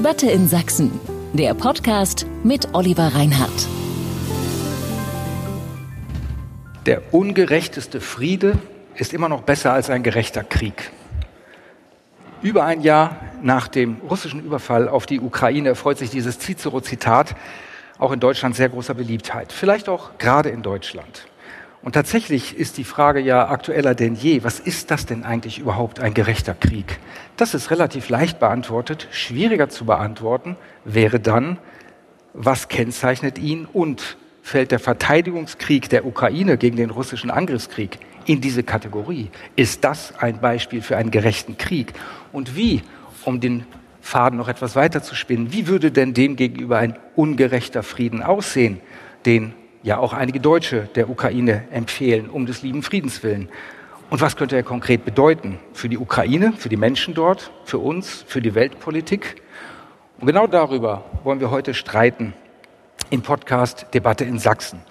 Debatte in Sachsen, der Podcast mit Oliver Reinhardt. Der ungerechteste Friede ist immer noch besser als ein gerechter Krieg. Über ein Jahr nach dem russischen Überfall auf die Ukraine erfreut sich dieses Cicero-Zitat auch in Deutschland sehr großer Beliebtheit. Vielleicht auch gerade in Deutschland. Und tatsächlich ist die Frage ja aktueller denn je. Was ist das denn eigentlich überhaupt ein gerechter Krieg? Das ist relativ leicht beantwortet. Schwieriger zu beantworten wäre dann, was kennzeichnet ihn und fällt der Verteidigungskrieg der Ukraine gegen den russischen Angriffskrieg in diese Kategorie? Ist das ein Beispiel für einen gerechten Krieg? Und wie, um den Faden noch etwas weiter zu spinnen, wie würde denn dem gegenüber ein ungerechter Frieden aussehen, den ja auch einige Deutsche der Ukraine empfehlen, um des lieben Friedens willen. Und was könnte er konkret bedeuten für die Ukraine, für die Menschen dort, für uns, für die Weltpolitik? Und genau darüber wollen wir heute streiten im Podcast Debatte in Sachsen.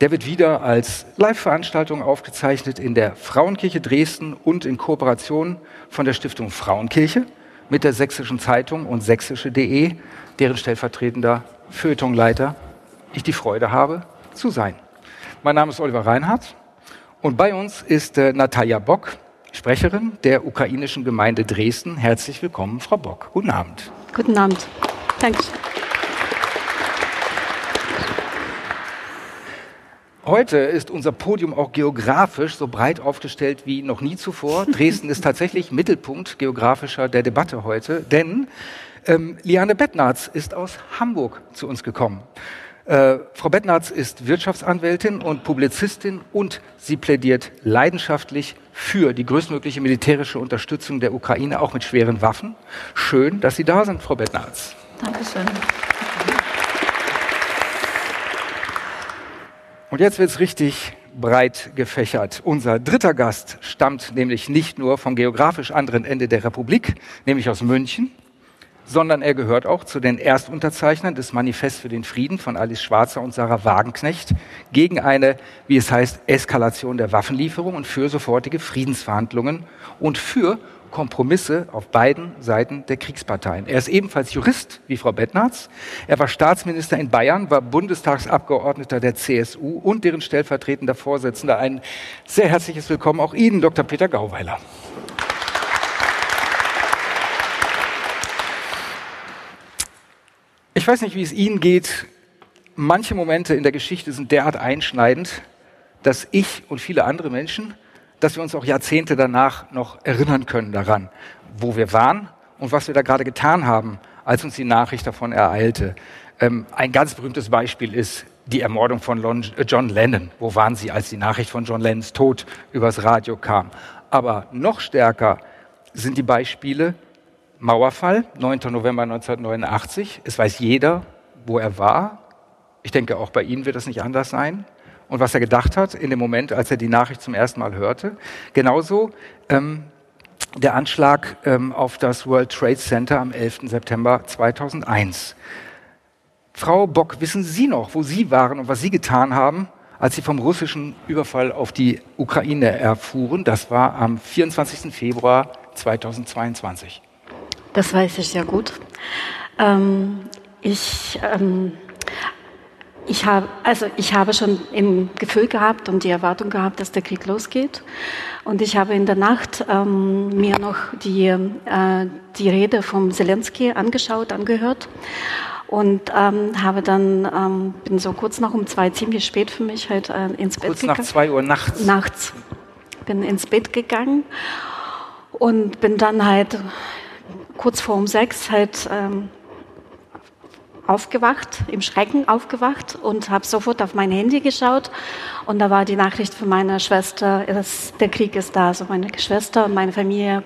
Der wird wieder als Live-Veranstaltung aufgezeichnet in der Frauenkirche Dresden und in Kooperation von der Stiftung Frauenkirche mit der Sächsischen Zeitung und sächsische.de, deren stellvertretender Feuilletonleiter ich die Freude habe, zu sein. Mein Name ist Oliver Reinhardt und bei uns ist äh, Natalia Bock, Sprecherin der ukrainischen Gemeinde Dresden. Herzlich willkommen, Frau Bock. Guten Abend. Guten Abend. Danke. Heute ist unser Podium auch geografisch so breit aufgestellt wie noch nie zuvor. Dresden ist tatsächlich Mittelpunkt geografischer der Debatte heute, denn ähm, Liane Bettnarz ist aus Hamburg zu uns gekommen. Äh, Frau Bettnarz ist Wirtschaftsanwältin und Publizistin und sie plädiert leidenschaftlich für die größtmögliche militärische Unterstützung der Ukraine, auch mit schweren Waffen. Schön, dass Sie da sind, Frau Bettnarz. Dankeschön. Und jetzt wird es richtig breit gefächert. Unser dritter Gast stammt nämlich nicht nur vom geografisch anderen Ende der Republik, nämlich aus München, sondern er gehört auch zu den Erstunterzeichnern des Manifest für den Frieden von Alice Schwarzer und Sarah Wagenknecht gegen eine, wie es heißt, Eskalation der Waffenlieferung und für sofortige Friedensverhandlungen und für Kompromisse auf beiden Seiten der Kriegsparteien. Er ist ebenfalls Jurist wie Frau Bettnarz. Er war Staatsminister in Bayern, war Bundestagsabgeordneter der CSU und deren stellvertretender Vorsitzender. Ein sehr herzliches Willkommen auch Ihnen, Dr. Peter Gauweiler. Ich weiß nicht, wie es Ihnen geht. Manche Momente in der Geschichte sind derart einschneidend, dass ich und viele andere Menschen, dass wir uns auch Jahrzehnte danach noch erinnern können daran, wo wir waren und was wir da gerade getan haben, als uns die Nachricht davon ereilte. Ähm, ein ganz berühmtes Beispiel ist die Ermordung von äh, John Lennon. Wo waren Sie, als die Nachricht von John Lennons Tod übers Radio kam? Aber noch stärker sind die Beispiele Mauerfall, 9. November 1989. Es weiß jeder, wo er war. Ich denke, auch bei Ihnen wird es nicht anders sein. Und was er gedacht hat in dem Moment, als er die Nachricht zum ersten Mal hörte. Genauso ähm, der Anschlag ähm, auf das World Trade Center am 11. September 2001. Frau Bock, wissen Sie noch, wo Sie waren und was Sie getan haben, als Sie vom russischen Überfall auf die Ukraine erfuhren? Das war am 24. Februar 2022. Das weiß ich sehr gut. Ähm, ich, ähm, ich, hab, also ich habe schon im Gefühl gehabt und die Erwartung gehabt, dass der Krieg losgeht. Und ich habe in der Nacht ähm, mir noch die, äh, die Rede vom Zelensky angeschaut, angehört und ähm, habe dann ähm, bin so kurz nach um zwei ziemlich spät für mich halt äh, ins Bett kurz gegangen. Kurz nach zwei Uhr nachts. Nachts bin ins Bett gegangen und bin dann halt kurz vor um sechs halt ähm, aufgewacht, im Schrecken aufgewacht und habe sofort auf mein Handy geschaut und da war die Nachricht von meiner Schwester, dass der Krieg ist da. Also meine Schwester und meine Familie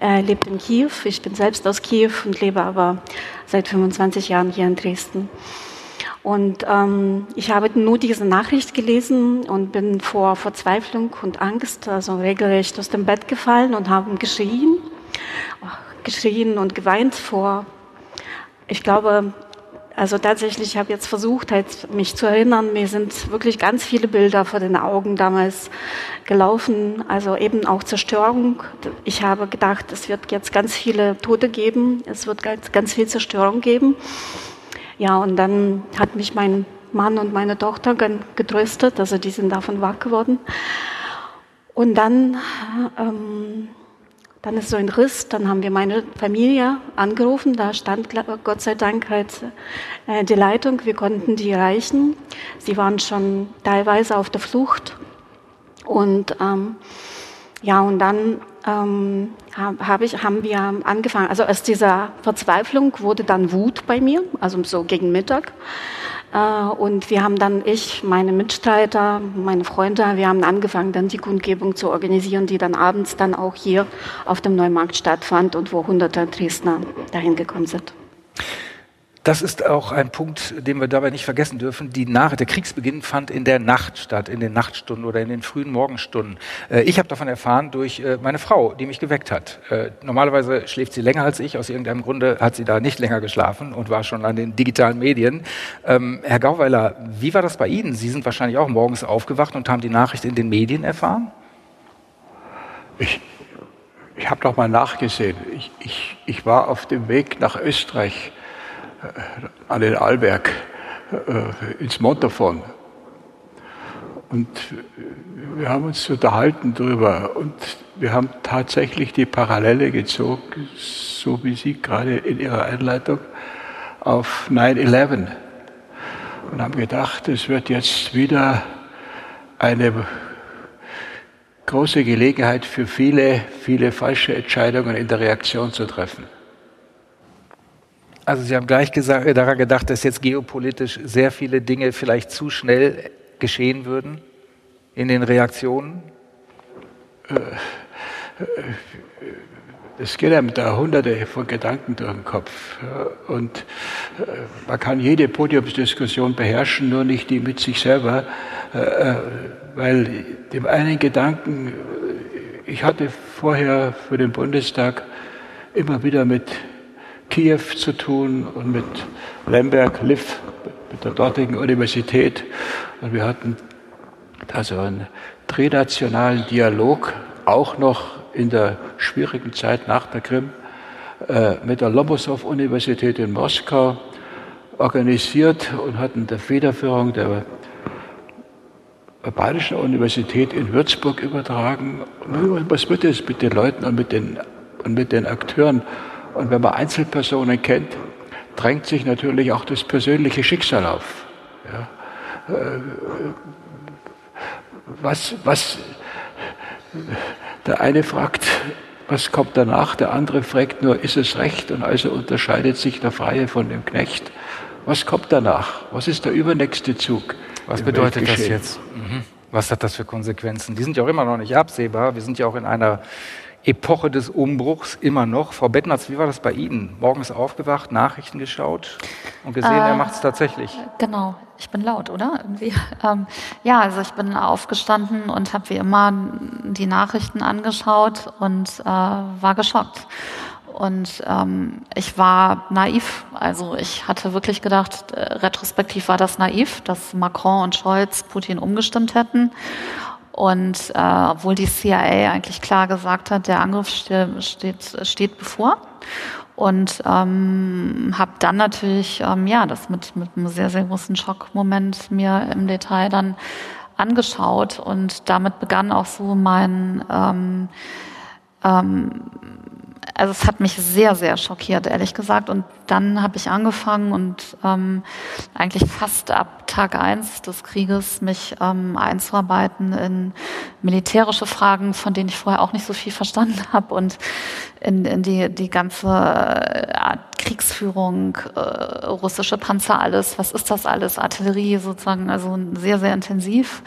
äh, lebt in Kiew. Ich bin selbst aus Kiew und lebe aber seit 25 Jahren hier in Dresden. Und ähm, ich habe nur diese Nachricht gelesen und bin vor Verzweiflung und Angst also regelrecht aus dem Bett gefallen und habe geschrien geschrien und geweint vor, ich glaube, also tatsächlich, ich habe jetzt versucht, halt mich zu erinnern. Mir sind wirklich ganz viele Bilder vor den Augen damals gelaufen. Also eben auch Zerstörung. Ich habe gedacht, es wird jetzt ganz viele Tote geben. Es wird ganz, ganz viel Zerstörung geben. Ja, und dann hat mich mein Mann und meine Tochter getröstet. Also die sind davon wach geworden. Und dann ähm, dann ist so ein Riss, dann haben wir meine Familie angerufen, da stand Gott sei Dank halt äh, die Leitung, wir konnten die erreichen. Sie waren schon teilweise auf der Flucht und ähm, ja, und dann ähm, hab ich, haben wir angefangen, also aus dieser Verzweiflung wurde dann Wut bei mir, also so gegen Mittag. Äh, und wir haben dann, ich, meine Mitstreiter, meine Freunde, wir haben angefangen, dann die Kundgebung zu organisieren, die dann abends dann auch hier auf dem Neumarkt stattfand und wo hunderte Dresdner dahin gekommen sind. Das ist auch ein Punkt, den wir dabei nicht vergessen dürfen. Die Nach der Kriegsbeginn fand in der Nacht statt, in den Nachtstunden oder in den frühen Morgenstunden. Äh, ich habe davon erfahren durch äh, meine Frau, die mich geweckt hat. Äh, normalerweise schläft sie länger als ich. Aus irgendeinem Grunde hat sie da nicht länger geschlafen und war schon an den digitalen Medien. Ähm, Herr Gauweiler, wie war das bei Ihnen? Sie sind wahrscheinlich auch morgens aufgewacht und haben die Nachricht in den Medien erfahren? Ich, ich habe doch mal nachgesehen. Ich, ich, ich war auf dem Weg nach Österreich an den Arlberg äh, ins Montafon. Und wir haben uns unterhalten darüber und wir haben tatsächlich die Parallele gezogen, so wie Sie gerade in Ihrer Einleitung, auf 9-11 und haben gedacht, es wird jetzt wieder eine große Gelegenheit für viele, viele falsche Entscheidungen in der Reaktion zu treffen. Also Sie haben gleich gesagt, äh, daran gedacht, dass jetzt geopolitisch sehr viele Dinge vielleicht zu schnell geschehen würden in den Reaktionen? Es geht einem da hunderte von Gedanken durch den Kopf. Und äh, man kann jede Podiumsdiskussion beherrschen, nur nicht die mit sich selber, äh, weil dem einen Gedanken, ich hatte vorher für den Bundestag immer wieder mit Kiew zu tun und mit Lemberg, Liv, mit der dortigen Universität. Und wir hatten da so einen trinationalen Dialog, auch noch in der schwierigen Zeit nach der Krim, äh, mit der Lomonossow-Universität in Moskau organisiert und hatten der Federführung der Bayerischen Universität in Würzburg übertragen. Was wird es mit den Leuten und mit den, und mit den Akteuren und wenn man Einzelpersonen kennt, drängt sich natürlich auch das persönliche Schicksal auf. Ja. Äh, was, was, der eine fragt, was kommt danach? Der andere fragt nur, ist es recht? Und also unterscheidet sich der Freie von dem Knecht. Was kommt danach? Was ist der übernächste Zug? Was bedeutet das jetzt? Mhm. Was hat das für Konsequenzen? Die sind ja auch immer noch nicht absehbar. Wir sind ja auch in einer Epoche des Umbruchs immer noch. Frau Bettnatz, wie war das bei Ihnen? Morgens aufgewacht, Nachrichten geschaut und gesehen, äh, er macht es tatsächlich. Genau, ich bin laut, oder? Ähm, ja, also ich bin aufgestanden und habe wie immer die Nachrichten angeschaut und äh, war geschockt. Und ähm, ich war naiv. Also ich hatte wirklich gedacht, äh, retrospektiv war das naiv, dass Macron und Scholz Putin umgestimmt hätten. Und äh, obwohl die CIA eigentlich klar gesagt hat, der Angriff steht, steht, steht bevor. Und ähm, habe dann natürlich ähm, ja das mit, mit einem sehr, sehr großen Schockmoment mir im Detail dann angeschaut. Und damit begann auch so mein ähm, ähm, also es hat mich sehr, sehr schockiert, ehrlich gesagt. Und dann habe ich angefangen und ähm, eigentlich fast ab Tag eins des Krieges mich ähm, einzuarbeiten in militärische Fragen, von denen ich vorher auch nicht so viel verstanden habe. Und in, in die, die ganze äh, Kriegsführung, äh, russische Panzer, alles, was ist das alles, Artillerie sozusagen, also sehr, sehr intensiv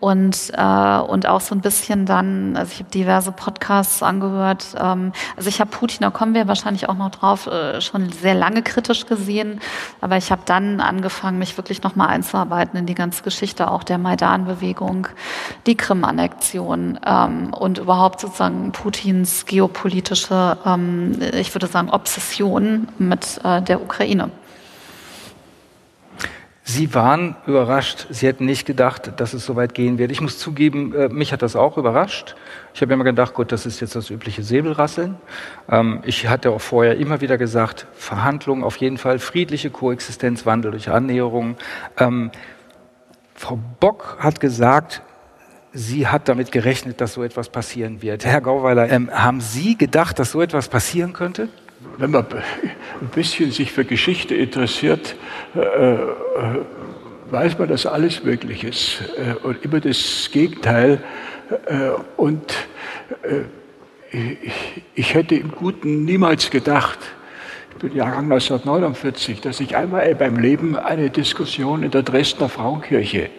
und äh, und auch so ein bisschen dann, also ich habe diverse Podcasts angehört. Ähm, also ich habe Putin, da kommen wir wahrscheinlich auch noch drauf, äh, schon sehr lange kritisch gesehen, aber ich habe dann angefangen, mich wirklich noch mal einzuarbeiten in die ganze Geschichte auch der Maidan-Bewegung, die Krim-Annexion ähm, und überhaupt sozusagen Putins geopolitische, ähm, ich würde sagen, Obsession mit äh, der Ukraine. Sie waren überrascht. Sie hätten nicht gedacht, dass es so weit gehen wird. Ich muss zugeben, äh, mich hat das auch überrascht. Ich habe immer gedacht, gut, das ist jetzt das übliche Säbelrasseln. Ähm, ich hatte auch vorher immer wieder gesagt, Verhandlungen auf jeden Fall, friedliche Koexistenz, Wandel durch Annäherung. Ähm, Frau Bock hat gesagt, sie hat damit gerechnet, dass so etwas passieren wird. Herr Gauweiler, ähm, haben Sie gedacht, dass so etwas passieren könnte? Wenn man ein bisschen sich für Geschichte interessiert, äh, äh, weiß man, dass alles möglich ist äh, und immer das Gegenteil. Und ich hätte im Guten niemals gedacht, ich bin Jahrgang 1949, dass ich einmal beim Leben eine Diskussion in der Dresdner Frauenkirche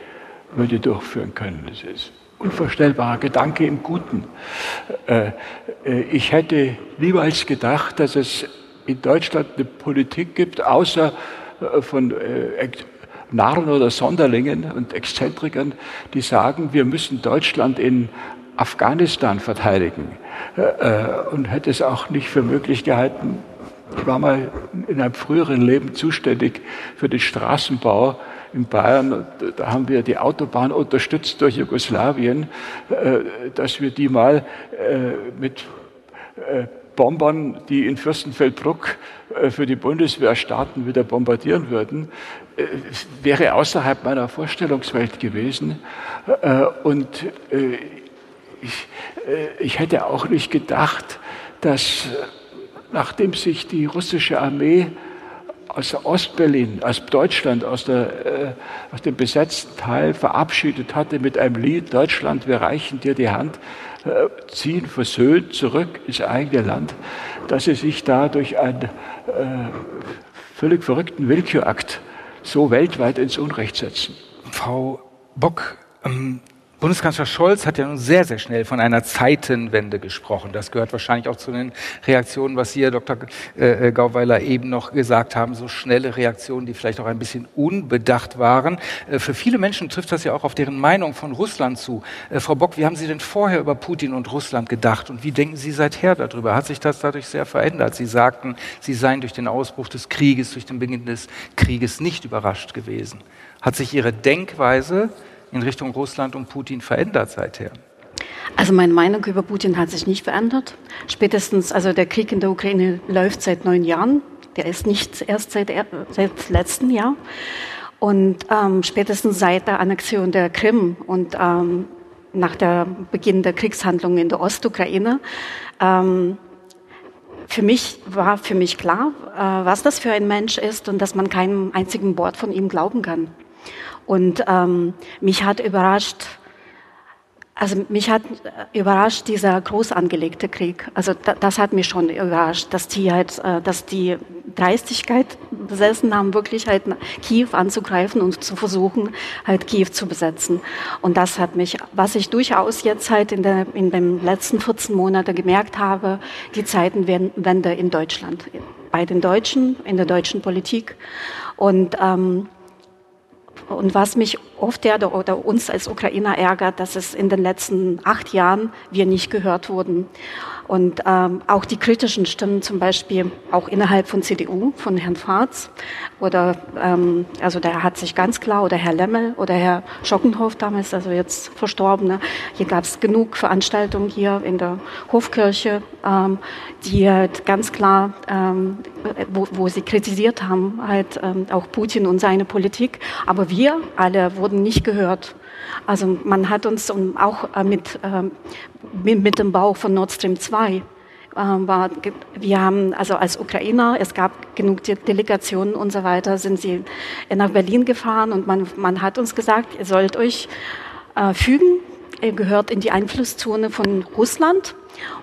würde durchführen können. Das ist unvorstellbarer Gedanke im Guten. Äh, äh, ich hätte niemals gedacht, dass es in Deutschland eine Politik gibt, außer äh, von Narren oder Sonderlingen und Exzentrikern, die sagen, wir müssen Deutschland in Afghanistan verteidigen. Und hätte es auch nicht für möglich gehalten, ich war mal in einem früheren Leben zuständig für den Straßenbau in Bayern, da haben wir die Autobahn unterstützt durch Jugoslawien, äh, dass wir die mal äh, mit äh, Bombern, die in Fürstenfeldbruck für die Bundeswehr starten, wieder bombardieren würden, wäre außerhalb meiner Vorstellungswelt gewesen. Und ich, ich hätte auch nicht gedacht, dass nachdem sich die russische Armee aus Ostberlin, aus Deutschland, aus, der, äh, aus dem besetzten Teil verabschiedet hatte mit einem Lied, Deutschland, wir reichen dir die Hand, äh, ziehen versöhnt zurück ins eigene Land, dass sie sich da durch einen äh, völlig verrückten Willkürakt so weltweit ins Unrecht setzen. Frau Bock, ähm, Bundeskanzler Scholz hat ja nun sehr, sehr schnell von einer Zeitenwende gesprochen. Das gehört wahrscheinlich auch zu den Reaktionen, was Sie, Herr Dr. Äh, äh, Gauweiler, eben noch gesagt haben. So schnelle Reaktionen, die vielleicht auch ein bisschen unbedacht waren. Äh, für viele Menschen trifft das ja auch auf deren Meinung von Russland zu. Frau Bock, wie haben Sie denn vorher über Putin und Russland gedacht? Und wie denken Sie seither darüber? Hat sich das dadurch sehr verändert? Sie sagten, Sie seien durch den Ausbruch des Krieges, durch den Beginn des Krieges nicht überrascht gewesen. Hat sich Ihre Denkweise in Richtung Russland und Putin verändert seither? Also meine Meinung über Putin hat sich nicht verändert. Spätestens, also der Krieg in der Ukraine läuft seit neun Jahren. Der ist nicht erst seit, seit letztem Jahr. Und ähm, spätestens seit der Annexion der Krim und ähm, nach der Beginn der Kriegshandlungen in der Ostukraine, ähm, für mich war für mich klar, äh, was das für ein Mensch ist und dass man keinem einzigen Wort von ihm glauben kann. Und ähm, mich hat überrascht, also mich hat überrascht dieser groß angelegte Krieg. Also da, das hat mich schon überrascht, dass die halt, äh, dass die Dreistigkeit besessen haben, wirklich halt Kiew anzugreifen und zu versuchen, halt Kiew zu besetzen. Und das hat mich, was ich durchaus jetzt halt in, der, in den letzten 14 Monaten gemerkt habe, die Zeitenwende in Deutschland, bei den Deutschen, in der deutschen Politik. Und ähm, und was mich oft oder, oder uns als Ukrainer ärgert, dass es in den letzten acht Jahren wir nicht gehört wurden. Und ähm, auch die kritischen Stimmen, zum Beispiel auch innerhalb von CDU, von Herrn Farz, oder ähm, also der hat sich ganz klar, oder Herr Lemmel oder Herr Schockenhoff damals, also jetzt Verstorbene, hier gab es genug Veranstaltungen hier in der Hofkirche, ähm, die halt ganz klar, ähm, wo, wo sie kritisiert haben, halt ähm, auch Putin und seine Politik. Aber wir alle wurden nicht gehört. Also man hat uns auch äh, mit, ähm, mit dem Bau von Nord Stream 2 ähm, war, wir haben also als Ukrainer, es gab genug Delegationen und so weiter, sind sie nach Berlin gefahren und man, man hat uns gesagt, ihr sollt euch äh, fügen, ihr gehört in die Einflusszone von Russland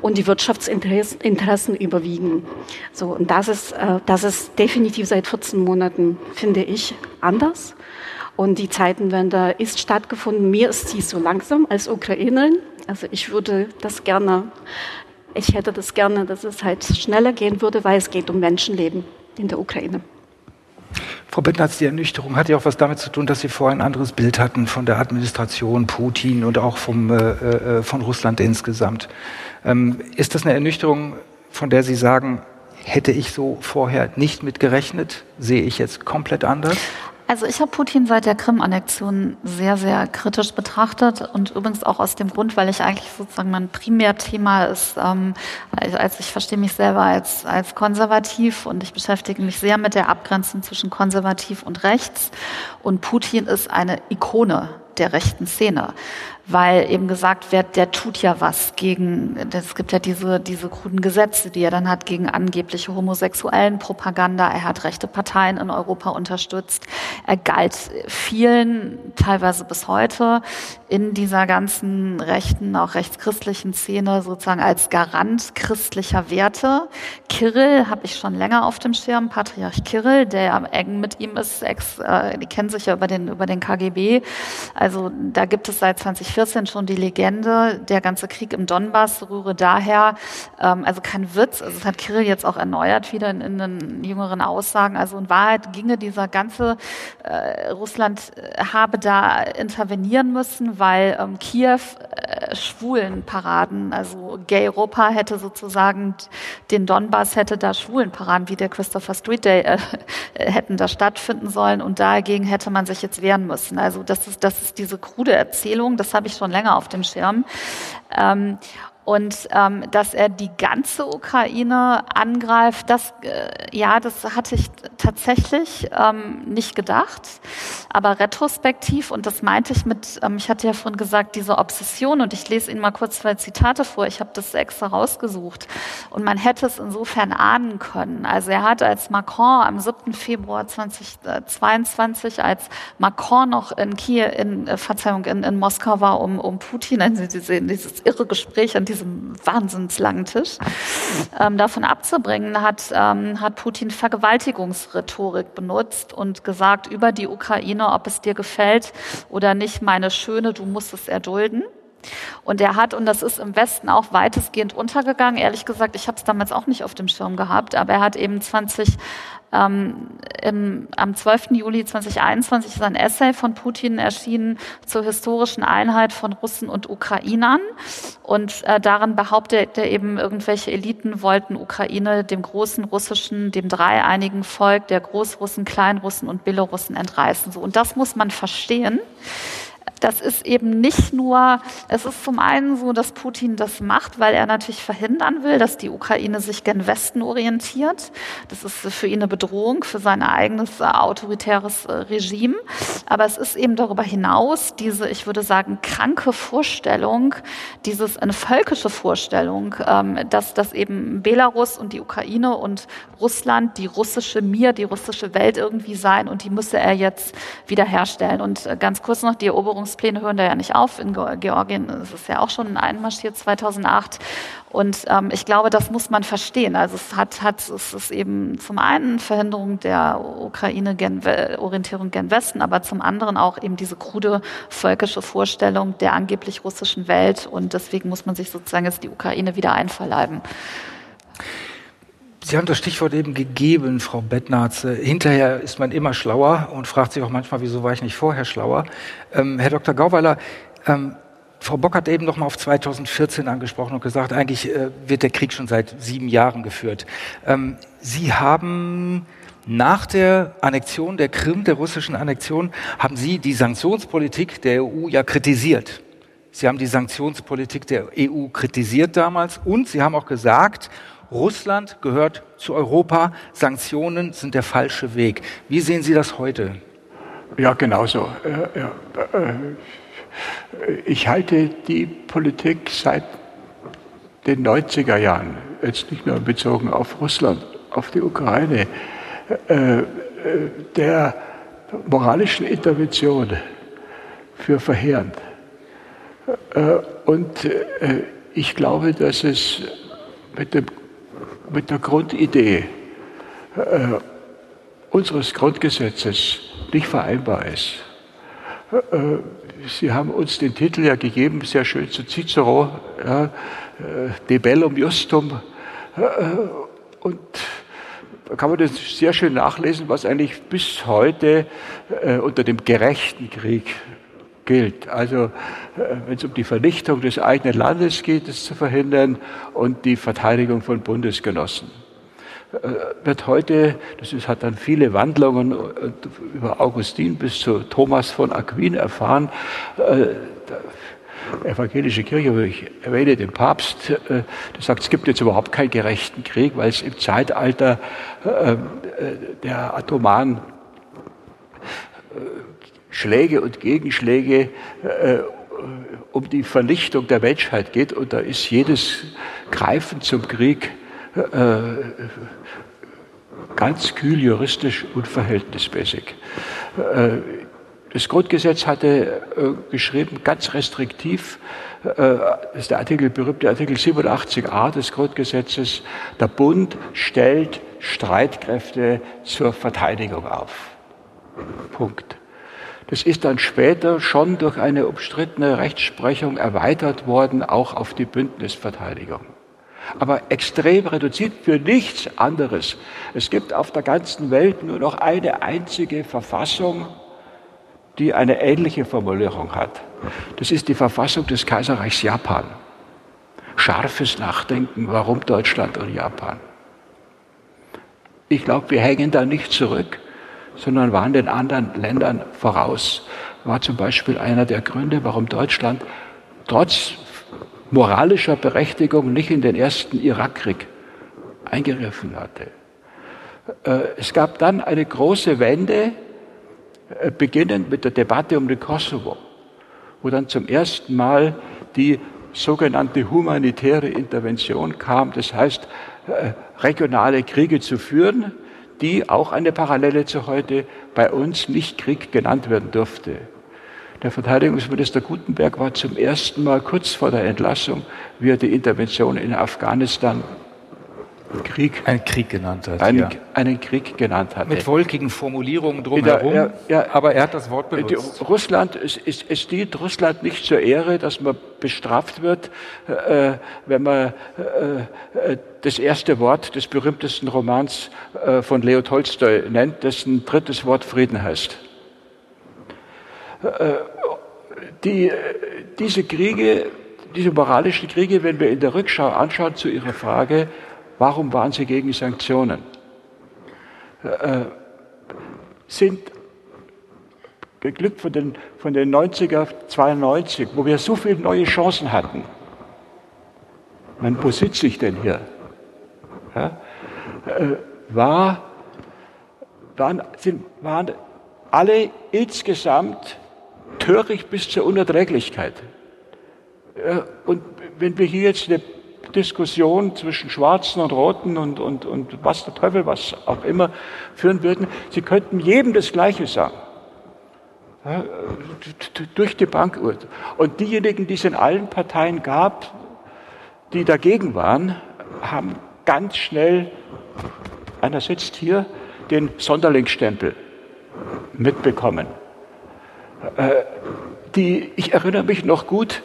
und die Wirtschaftsinteressen überwiegen. So, und das ist, äh, das ist definitiv seit 14 Monaten, finde ich, anders. Und die Zeitenwende ist stattgefunden. Mir ist sie so langsam als Ukrainerin. Also ich würde das gerne, ich hätte das gerne, dass es halt schneller gehen würde, weil es geht um Menschenleben in der Ukraine. Frau Bettnatz, die Ernüchterung hat ja auch was damit zu tun, dass Sie vorher ein anderes Bild hatten von der Administration Putin und auch vom, äh, äh, von Russland insgesamt. Ähm, ist das eine Ernüchterung, von der Sie sagen, hätte ich so vorher nicht mit gerechnet? Sehe ich jetzt komplett anders? Also ich habe Putin seit der Krim-Annexion sehr, sehr kritisch betrachtet und übrigens auch aus dem Grund, weil ich eigentlich sozusagen mein Primärthema ist, ähm, als ich verstehe mich selber als, als konservativ und ich beschäftige mich sehr mit der Abgrenzung zwischen konservativ und rechts. Und Putin ist eine Ikone der rechten Szene weil eben gesagt wird, der tut ja was gegen, es gibt ja diese, diese kruden Gesetze, die er dann hat gegen angebliche homosexuellen Propaganda. Er hat rechte Parteien in Europa unterstützt. Er galt vielen, teilweise bis heute, in dieser ganzen rechten, auch rechtschristlichen Szene sozusagen als Garant christlicher Werte. Kirill habe ich schon länger auf dem Schirm, Patriarch Kirill, der am eng mit ihm ist, ex, äh, die kennen sich ja über den, über den KGB. Also da gibt es seit 20 2014 schon die Legende, der ganze Krieg im Donbass rühre daher, ähm, also kein Witz, also das hat Kirill jetzt auch erneuert wieder in, in den jüngeren Aussagen, also in Wahrheit ginge dieser ganze, äh, Russland äh, habe da intervenieren müssen, weil ähm, Kiew äh, Schwulenparaden, also Gay Europa hätte sozusagen den Donbass, hätte da Schwulenparaden wie der Christopher Street Day äh, hätten da stattfinden sollen. Und dagegen hätte man sich jetzt wehren müssen. Also das ist, das ist diese krude Erzählung, das habe habe ich schon länger auf dem Schirm. Ähm, und ähm, dass er die ganze Ukraine angreift, das äh, ja, das hatte ich tatsächlich ähm, nicht gedacht. Aber retrospektiv, und das meinte ich mit, ähm, ich hatte ja vorhin gesagt, diese Obsession, und ich lese Ihnen mal kurz zwei Zitate vor, ich habe das extra rausgesucht. Und man hätte es insofern ahnen können. Also er hat als Macron am 7. Februar 2022, als Macron noch in Kiew, in, äh, Verzeihung, in, in Moskau war, um, um Putin, also diese, dieses irre Gespräch an diesem wahnsinnslangen Tisch, ähm, davon abzubringen, hat, ähm, hat Putin Vergewaltigungsrhetorik benutzt und gesagt über die Ukraine, ob es dir gefällt oder nicht, meine Schöne, du musst es erdulden. Und er hat, und das ist im Westen auch weitestgehend untergegangen, ehrlich gesagt, ich habe es damals auch nicht auf dem Schirm gehabt, aber er hat eben 20 ähm, im, am 12. Juli 2021 ist ein Essay von Putin erschienen zur historischen Einheit von Russen und Ukrainern. Und äh, darin behauptet er eben, irgendwelche Eliten wollten Ukraine dem großen russischen, dem dreieinigen Volk der Großrussen, Kleinrussen und Belorussen entreißen. So, und das muss man verstehen das ist eben nicht nur, es ist zum einen so, dass Putin das macht, weil er natürlich verhindern will, dass die Ukraine sich gen Westen orientiert. Das ist für ihn eine Bedrohung für sein eigenes äh, autoritäres äh, Regime. Aber es ist eben darüber hinaus diese, ich würde sagen, kranke Vorstellung, dieses, eine völkische Vorstellung, ähm, dass, dass eben Belarus und die Ukraine und Russland die russische Mir, die russische Welt irgendwie sein und die müsse er jetzt wiederherstellen. Und äh, ganz kurz noch die Eroberungs Pläne hören da ja nicht auf. In Georgien ist es ja auch schon einmarschiert 2008. Und ähm, ich glaube, das muss man verstehen. Also es hat, hat es ist eben zum einen Verhinderung der Ukraine gen, Orientierung gen Westen, aber zum anderen auch eben diese krude völkische Vorstellung der angeblich russischen Welt. Und deswegen muss man sich sozusagen jetzt die Ukraine wieder einverleiben. Sie haben das Stichwort eben gegeben, Frau Bettnarz. Hinterher ist man immer schlauer und fragt sich auch manchmal, wieso war ich nicht vorher schlauer? Ähm, Herr Dr. Gauweiler, ähm, Frau Bock hat eben noch mal auf 2014 angesprochen und gesagt, eigentlich äh, wird der Krieg schon seit sieben Jahren geführt. Ähm, Sie haben nach der Annexion der Krim, der russischen Annexion, haben Sie die Sanktionspolitik der EU ja kritisiert. Sie haben die Sanktionspolitik der EU kritisiert damals und Sie haben auch gesagt, Russland gehört zu Europa, Sanktionen sind der falsche Weg. Wie sehen Sie das heute? Ja, genauso. Äh, äh, ich halte die Politik seit den 90er Jahren, jetzt nicht nur bezogen auf Russland, auf die Ukraine, äh, der moralischen Intervention für verheerend. Und ich glaube, dass es mit dem mit der Grundidee äh, unseres Grundgesetzes nicht vereinbar ist. Äh, Sie haben uns den Titel ja gegeben, sehr schön zu Cicero, ja, äh, De Bellum Justum. Äh, und da kann man das sehr schön nachlesen, was eigentlich bis heute äh, unter dem gerechten Krieg gilt. Also äh, wenn es um die Vernichtung des eigenen Landes geht, es zu verhindern und die Verteidigung von Bundesgenossen. wird heute, das ist, hat dann viele Wandlungen über Augustin bis zu Thomas von Aquin erfahren, evangelische Kirche, ich erwähne den Papst, äh, der sagt, es gibt jetzt überhaupt keinen gerechten Krieg, weil es im Zeitalter äh, äh, der atomaren Schläge und Gegenschläge um die Vernichtung der Menschheit geht und da ist jedes Greifen zum Krieg ganz kühl juristisch unverhältnismäßig. Das Grundgesetz hatte äh, geschrieben, ganz restriktiv, äh, das ist der Artikel, berühmte Artikel 87a des Grundgesetzes, der Bund stellt Streitkräfte zur Verteidigung auf. Punkt. Das ist dann später schon durch eine umstrittene Rechtsprechung erweitert worden, auch auf die Bündnisverteidigung. Aber extrem reduziert für nichts anderes. Es gibt auf der ganzen Welt nur noch eine einzige Verfassung, die eine ähnliche Formulierung hat. Das ist die Verfassung des Kaiserreichs Japan. Scharfes Nachdenken, warum Deutschland und Japan. Ich glaube, wir hängen da nicht zurück, sondern waren den anderen Ländern voraus. War zum Beispiel einer der Gründe, warum Deutschland trotz moralischer Berechtigung nicht in den ersten Irakkrieg eingegriffen hatte. Äh, es gab dann eine große Wende äh, beginnend mit der Debatte um den Kosovo, wo dann zum ersten Mal die sogenannte humanitäre Intervention kam, das heißt äh, regionale Kriege zu führen, die auch eine Parallele zu heute bei uns nicht Krieg genannt werden durfte. Der Verteidigungsminister Gutenberg war zum ersten Mal kurz vor der Entlassung, wie er die Intervention in Afghanistan Krieg. Ein Krieg genannt hat. Einen, ja. einen Krieg genannt hat. Mit wolkigen Formulierungen drumherum. Ja, ja, aber er hat das Wort benutzt. Die, Russland, es, es, es, dient Russland nicht zur Ehre, dass man bestraft wird, äh, wenn man äh, äh, das erste Wort des berühmtesten Romans äh, von Leo Tolstoi nennt, dessen drittes Wort Frieden heißt. Äh, die, diese Kriege, diese moralischen Kriege, wenn wir in der Rückschau anschauen zu Ihrer Frage, Warum waren sie gegen Sanktionen? Äh, sind geglückt von den, von den 90er, 92, wo wir so viele neue Chancen hatten. Man, wo sitze ich denn hier? Ja, äh, war, waren, sind, waren alle insgesamt töricht bis zur Unerträglichkeit. Äh, und wenn wir hier jetzt eine Diskussion zwischen Schwarzen und Roten und, und, und was der Teufel, was auch immer führen würden. Sie könnten jedem das Gleiche sagen. Ja, durch die Bank. Und diejenigen, die es in allen Parteien gab, die dagegen waren, haben ganz schnell, einer sitzt hier, den Sonderlingsstempel mitbekommen. Äh, die, ich erinnere mich noch gut,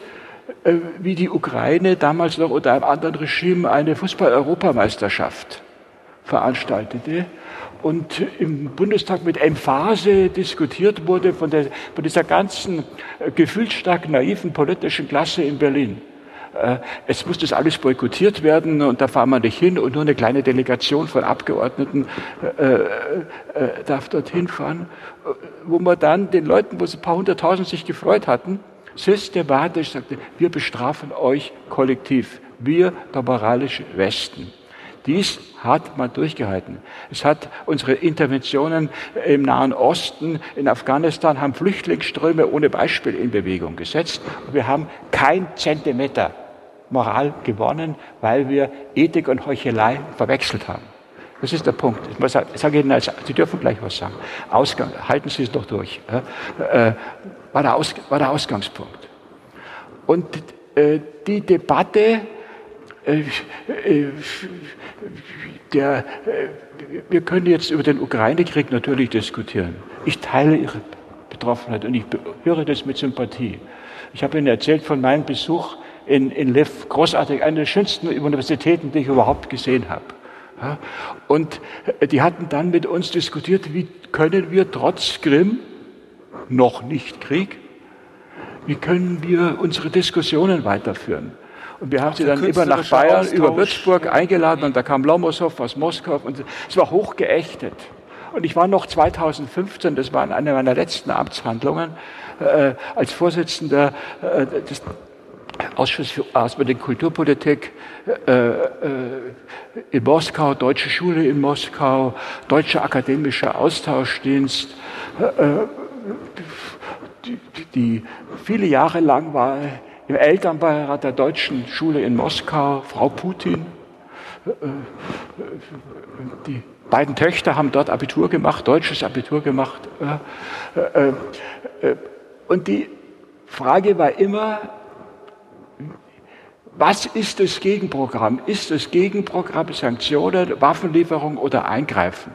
wie die Ukraine damals noch unter einem anderen Regime eine Fußball-Europameisterschaft veranstaltete und im Bundestag mit Emphase diskutiert wurde von, der, von dieser ganzen äh, gefühlsstark naiven politischen Klasse in Berlin. Äh, es muss das alles boykottiert werden und da fahren wir nicht hin und nur eine kleine Delegation von Abgeordneten äh, äh, darf dorthin fahren, wo man dann den Leuten, wo es ein paar hunderttausend sich gefreut hatten, systematisch sagte, wir bestrafen euch kollektiv, wir, der moralische Westen. Dies hat man durchgehalten. Es hat unsere Interventionen im Nahen Osten, in Afghanistan, haben Flüchtlingsströme ohne Beispiel in Bewegung gesetzt. Und wir haben kein Zentimeter Moral gewonnen, weil wir Ethik und Heuchelei verwechselt haben. Das ist der Punkt. Ich sage Ihnen, als, Sie dürfen gleich was sagen. Ausgang, halten Sie es doch durch. Äh, war, der Aus, war der Ausgangspunkt. Und äh, die Debatte, äh, der, wir können jetzt über den Ukraine-Krieg natürlich diskutieren. Ich teile Ihre Betroffenheit und ich höre das mit Sympathie. Ich habe Ihnen erzählt von meinem Besuch in, in Lev, großartig, eine der schönsten Universitäten, die ich überhaupt gesehen habe. Ja, und äh, die hatten dann mit uns diskutiert, wie können wir trotz Krim noch nicht Krieg, wie können wir unsere Diskussionen weiterführen? Und wir haben sie dann immer nach Bayern, Austausch. über Würzburg eingeladen und da kam Lomosow aus Moskau und es war hochgeächtet. Und ich war noch 2015, das war eine meiner letzten Amtshandlungen, äh, als Vorsitzender äh, des Ausschuss für Auswärtige Kulturpolitik äh, äh, in Moskau, Deutsche Schule in Moskau, Deutscher Akademischer Austauschdienst, äh, äh die, die, viele Jahre lang war im Elternbeirat der Deutschen Schule in Moskau, Frau Putin. Die beiden Töchter haben dort Abitur gemacht, deutsches Abitur gemacht. Und die Frage war immer, was ist das Gegenprogramm? Ist das Gegenprogramm Sanktionen, Waffenlieferung oder Eingreifen?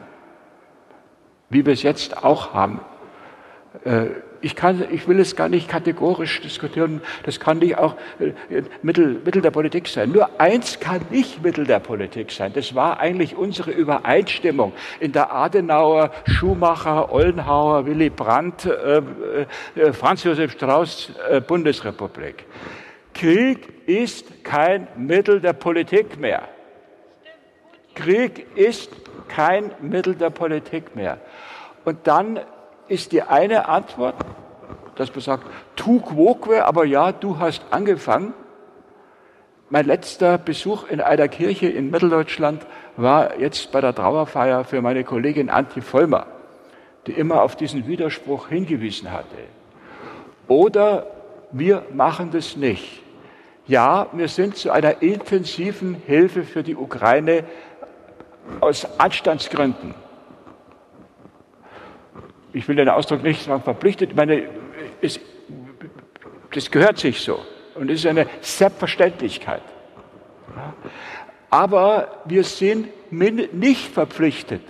Wie wir es jetzt auch haben. Äh, ich, kann, ich will es gar nicht kategorisch diskutieren, das kann nicht auch äh, Mittel, Mittel der Politik sein. Nur eins kann nicht Mittel der Politik sein. Das war eigentlich unsere Übereinstimmung in der Adenauer, Schumacher, Ollenhauer, Willy Brandt, äh, Franz Josef Strauß Bundesrepublik. Krieg ist kein Mittel der Politik mehr. Krieg ist kein Mittel der Politik mehr. Und dann ist die eine Antwort, dass man sagt, tu quoque, aber ja, du hast angefangen. Mein letzter Besuch in einer Kirche in Mitteldeutschland war jetzt bei der Trauerfeier für meine Kollegin Antje Vollmer, die immer auf diesen Widerspruch hingewiesen hatte. Oder wir machen das nicht. Ja, wir sind zu einer intensiven Hilfe für die Ukraine aus Anstandsgründen. Ich will den Ausdruck nicht sagen verpflichtet, ich meine, es, das gehört sich so und es ist eine Selbstverständlichkeit. Aber wir sind nicht verpflichtet,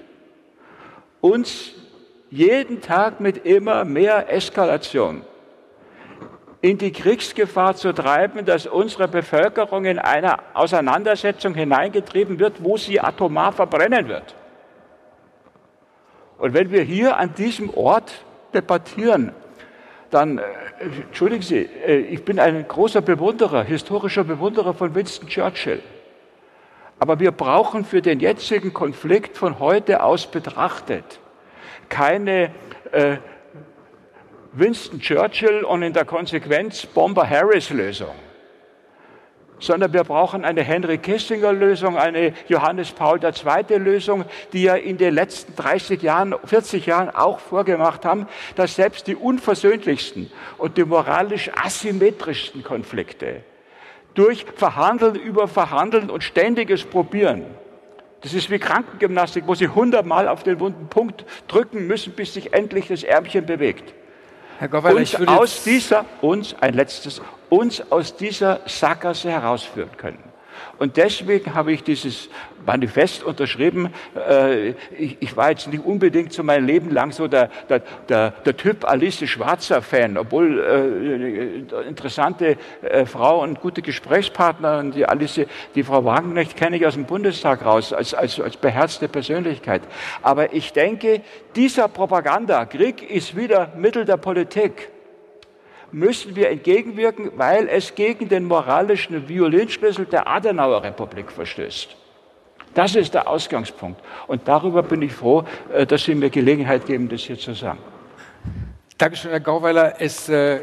uns jeden Tag mit immer mehr Eskalation in die Kriegsgefahr zu treiben, dass unsere Bevölkerung in eine Auseinandersetzung hineingetrieben wird, wo sie atomar verbrennen wird. Und wenn wir hier an diesem Ort debattieren, dann, äh, entschuldigen Sie, äh, ich bin ein großer Bewunderer, historischer Bewunderer von Winston Churchill. Aber wir brauchen für den jetzigen Konflikt von heute aus betrachtet keine äh, Winston Churchill und in der Konsequenz Bomber-Harris-Lösung, sondern wir brauchen eine Henry Kissinger-Lösung, eine Johannes Paul II-Lösung, die ja in den letzten 30 Jahren, 40 Jahren auch vorgemacht haben, dass selbst die unversöhnlichsten und die moralisch asymmetrischsten Konflikte durch Verhandeln über Verhandeln und ständiges Probieren das ist wie Krankengymnastik, wo sie hundertmal auf den wunden Punkt drücken müssen, bis sich endlich das Ärmchen bewegt. Herr Goweiler, uns aus dieser, uns, ein letztes, uns aus dieser Sackgasse herausführen können. Und deswegen habe ich dieses Manifest unterschrieben. Äh, ich, war jetzt nicht unbedingt so mein Leben lang so der, der, der, der Typ Alice Schwarzer-Fan, obwohl äh, interessante äh, Frau und gute Gesprächspartner, die Alice, die Frau Wagenknecht kenne ich aus dem Bundestag raus, als, als, als beherzte Persönlichkeit. Aber ich denke, dieser Propaganda, Krieg ist wieder Mittel der Politik müssen wir entgegenwirken, weil es gegen den moralischen Violinschlüssel der Adenauer Republik verstößt. Das ist der Ausgangspunkt. Und darüber bin ich froh, äh, dass Sie mir Gelegenheit geben, das hier zu sagen. Dankeschön, Herr Gauweiler. Es äh,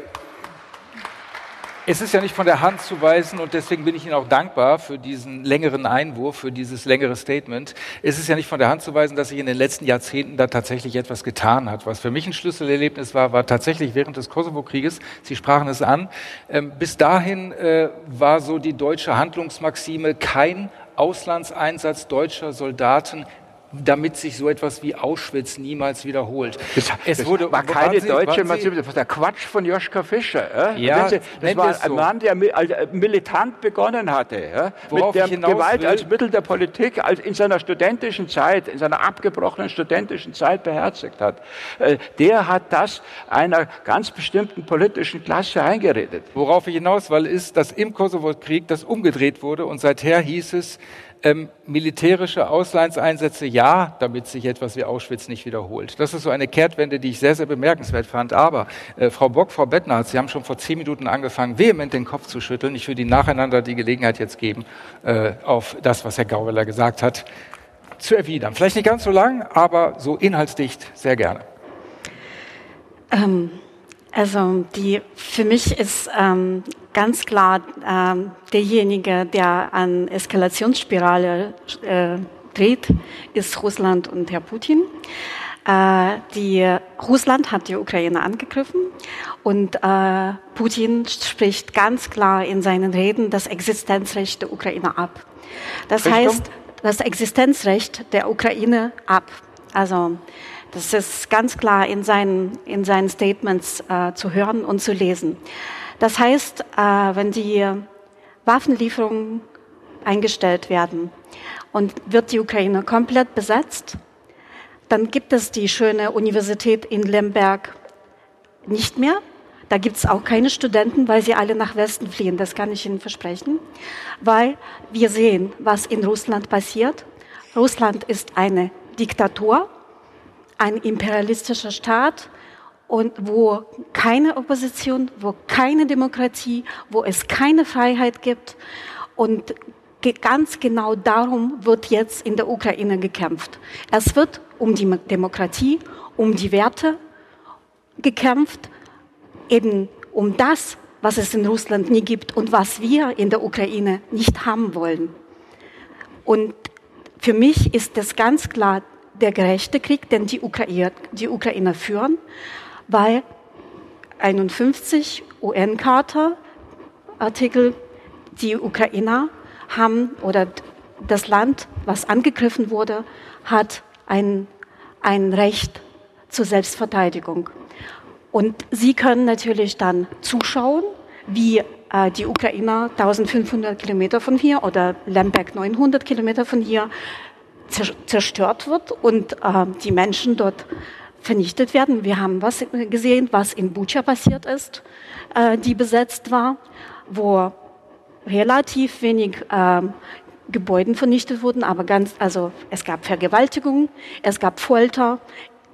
es ist ja nicht von der Hand zu weisen und deswegen bin ich Ihnen auch dankbar für diesen längeren Einwurf, für dieses längere Statement. Es ist ja nicht von der Hand zu weisen, dass sich in den letzten Jahrzehnten da tatsächlich etwas getan hat. Was für mich ein Schlüsselerlebnis war, war tatsächlich während des Kosovo-Krieges, Sie sprachen es an, ähm, bis dahin äh, war so die deutsche Handlungsmaxime, kein Auslandseinsatz deutscher Soldaten damit sich so etwas wie Auschwitz niemals wiederholt. Das, es das wurde, war keine Sie, deutsche Massive, das war der Quatsch von Joschka Fischer. Äh? Ja, Sie, das war ein so. Mann, der äh, militant begonnen hatte, ja? mit der Gewalt will. als Mittel der Politik als in seiner studentischen Zeit, in seiner abgebrochenen studentischen Zeit beherzigt hat. Äh, der hat das einer ganz bestimmten politischen Klasse eingeredet. Worauf ich hinaus will, ist, dass im Kosovo-Krieg das umgedreht wurde und seither hieß es, Ähm, militärische Auslandseinsätze ja, damit sich etwas wie Auschwitz nicht wiederholt. Das ist so eine Kehrtwende, die ich sehr, sehr bemerkenswert fand. Aber äh, Frau Bock, Frau Bettner, Sie haben schon vor zehn Minuten angefangen, vehement den Kopf zu schütteln. Ich würde Ihnen nacheinander die Gelegenheit jetzt geben, äh, auf das, was Herr Gauweller gesagt hat, zu erwidern. Vielleicht nicht ganz so lang, aber so inhaltsdicht sehr gerne. Ähm, also die, für mich ist ähm, ganz klar ähm, derjenige, der an Eskalationsspirale äh, dreht, ist Russland und Herr Putin. Äh, die, Russland hat die Ukraine angegriffen und äh, Putin spricht ganz klar in seinen Reden das Existenzrecht der Ukraine ab. Das Richtung? heißt, das Existenzrecht der Ukraine ab. Also das ist ganz klar in seinen, in seinen Statements äh, zu hören und zu lesen. Das heißt, äh, wenn die Waffenlieferungen eingestellt werden und wird die Ukraine komplett besetzt, dann gibt es die schöne Universität in Lemberg nicht mehr. Da gibt es auch keine Studenten, weil sie alle nach Westen fliehen. Das kann ich Ihnen versprechen. Weil wir sehen, was in Russland passiert. Russland ist eine Diktatur ein imperialistischer Staat und wo keine Opposition, wo keine Demokratie, wo es keine Freiheit gibt. Und ganz genau darum wird jetzt in der Ukraine gekämpft. Es wird um die Demokratie, um die Werte gekämpft, eben um das, was es in Russland nie gibt und was wir in der Ukraine nicht haben wollen. Und für mich ist das ganz klar der gerechte Krieg, den die, Ukraine, die Ukrainer führen, weil 51 UN-Charta, Artikel, die Ukrainer haben oder das Land, was angegriffen wurde, hat ein, ein Recht zur Selbstverteidigung. Und sie können natürlich dann zuschauen, wie äh, die Ukrainer 1500 Kilometer von hier oder Lemberg 900 Kilometer von hier zerstört wird und äh, die Menschen dort vernichtet werden. Wir haben was gesehen, was in Bucha passiert ist, äh, die besetzt war, wo relativ wenig äh, Gebäude vernichtet wurden, aber ganz, also es gab Vergewaltigung, es gab Folter,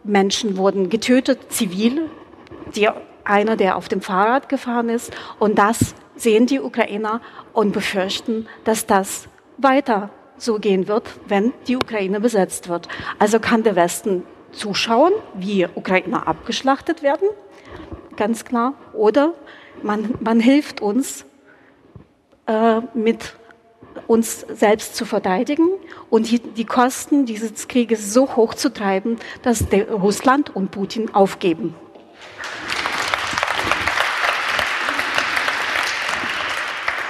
Menschen wurden getötet, zivil, die, einer, der auf dem Fahrrad gefahren ist. Und das sehen die Ukrainer und befürchten, dass das weiter so gehen wird, wenn die Ukraine besetzt wird. Also kann der Westen zuschauen, wie Ukrainer abgeschlachtet werden, ganz klar, oder man, man hilft uns, äh, mit uns selbst zu verteidigen und die, die Kosten dieses Krieges so hoch zu treiben, dass Russland und Putin aufgeben.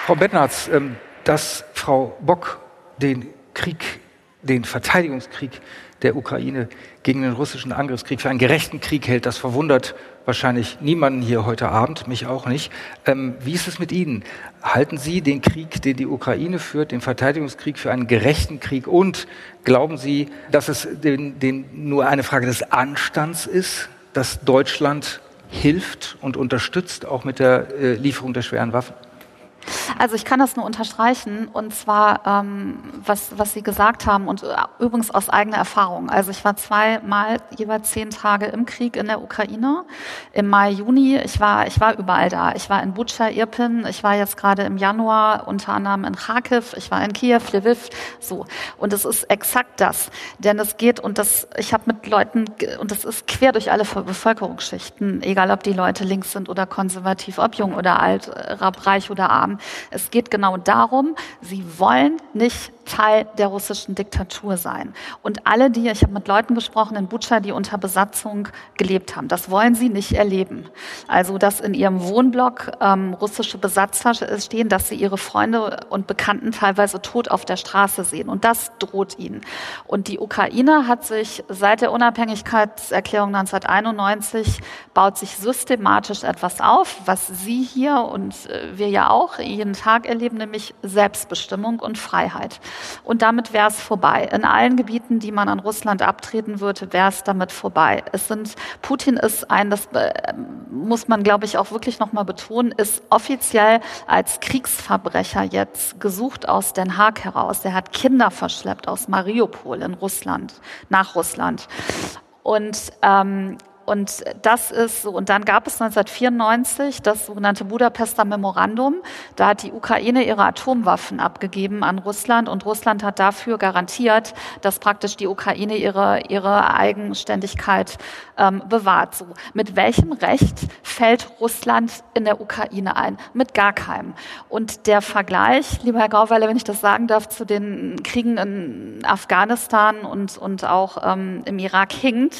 Frau Bettnarz, ähm, dass Frau Bock den Krieg, den Verteidigungskrieg der Ukraine gegen den russischen Angriffskrieg für einen gerechten Krieg hält. Das verwundert wahrscheinlich niemanden hier heute Abend, mich auch nicht. Ähm, wie ist es mit Ihnen? Halten Sie den Krieg, den die Ukraine führt, den Verteidigungskrieg für einen gerechten Krieg? Und glauben Sie, dass es den, den nur eine Frage des Anstands ist, dass Deutschland hilft und unterstützt, auch mit der äh, Lieferung der schweren Waffen? Also ich kann das nur unterstreichen und zwar, ähm, was, was Sie gesagt haben und äh, übrigens aus eigener Erfahrung. Also ich war zweimal jeweils zehn Tage im Krieg in der Ukraine, im Mai, Juni. Ich war, ich war überall da. Ich war in Butscha, Irpin, ich war jetzt gerade im Januar unter anderem in Kharkiv, ich war in Kiew, Lviv, so. Und es ist exakt das, denn es geht und das, ich habe mit Leuten, und das ist quer durch alle Bevölkerungsschichten, egal ob die Leute links sind oder konservativ, ob jung oder alt, äh, reich oder arm, es geht genau darum, sie wollen nicht Teil der russischen Diktatur sein. Und alle, die, ich habe mit Leuten gesprochen in Butscha, die unter Besatzung gelebt haben, das wollen sie nicht erleben. Also, dass in ihrem Wohnblock ähm, russische Besatzer stehen, dass sie ihre Freunde und Bekannten teilweise tot auf der Straße sehen. Und das droht ihnen. Und die Ukraine hat sich seit der Unabhängigkeitserklärung 1991 baut sich systematisch etwas auf, was Sie hier und äh, wir ja auch jeden Tag erleben, nämlich Selbstbestimmung und Freiheit. Und damit wäre es vorbei. In allen Gebieten, die man an Russland abtreten würde, wäre es damit vorbei. Es sind, Putin ist ein, das äh, muss man, glaube ich, auch wirklich nochmal betonen, ist offiziell als Kriegsverbrecher jetzt gesucht aus Den Haag heraus. Der hat Kinder verschleppt aus Mariupol in Russland, nach Russland. Und ähm, und das ist so. Und dann gab es 1994 das sogenannte Budapester Memorandum. Da hat die Ukraine ihre Atomwaffen abgegeben an Russland und Russland hat dafür garantiert, dass praktisch die Ukraine ihre, ihre Eigenständigkeit ähm, bewahrt. So. Mit welchem Recht fällt Russland in der Ukraine ein? Mit gar keinem. Und der Vergleich, lieber Herr Gauweiler, wenn ich das sagen darf, zu den Kriegen in Afghanistan und, und auch ähm, im Irak hinkt.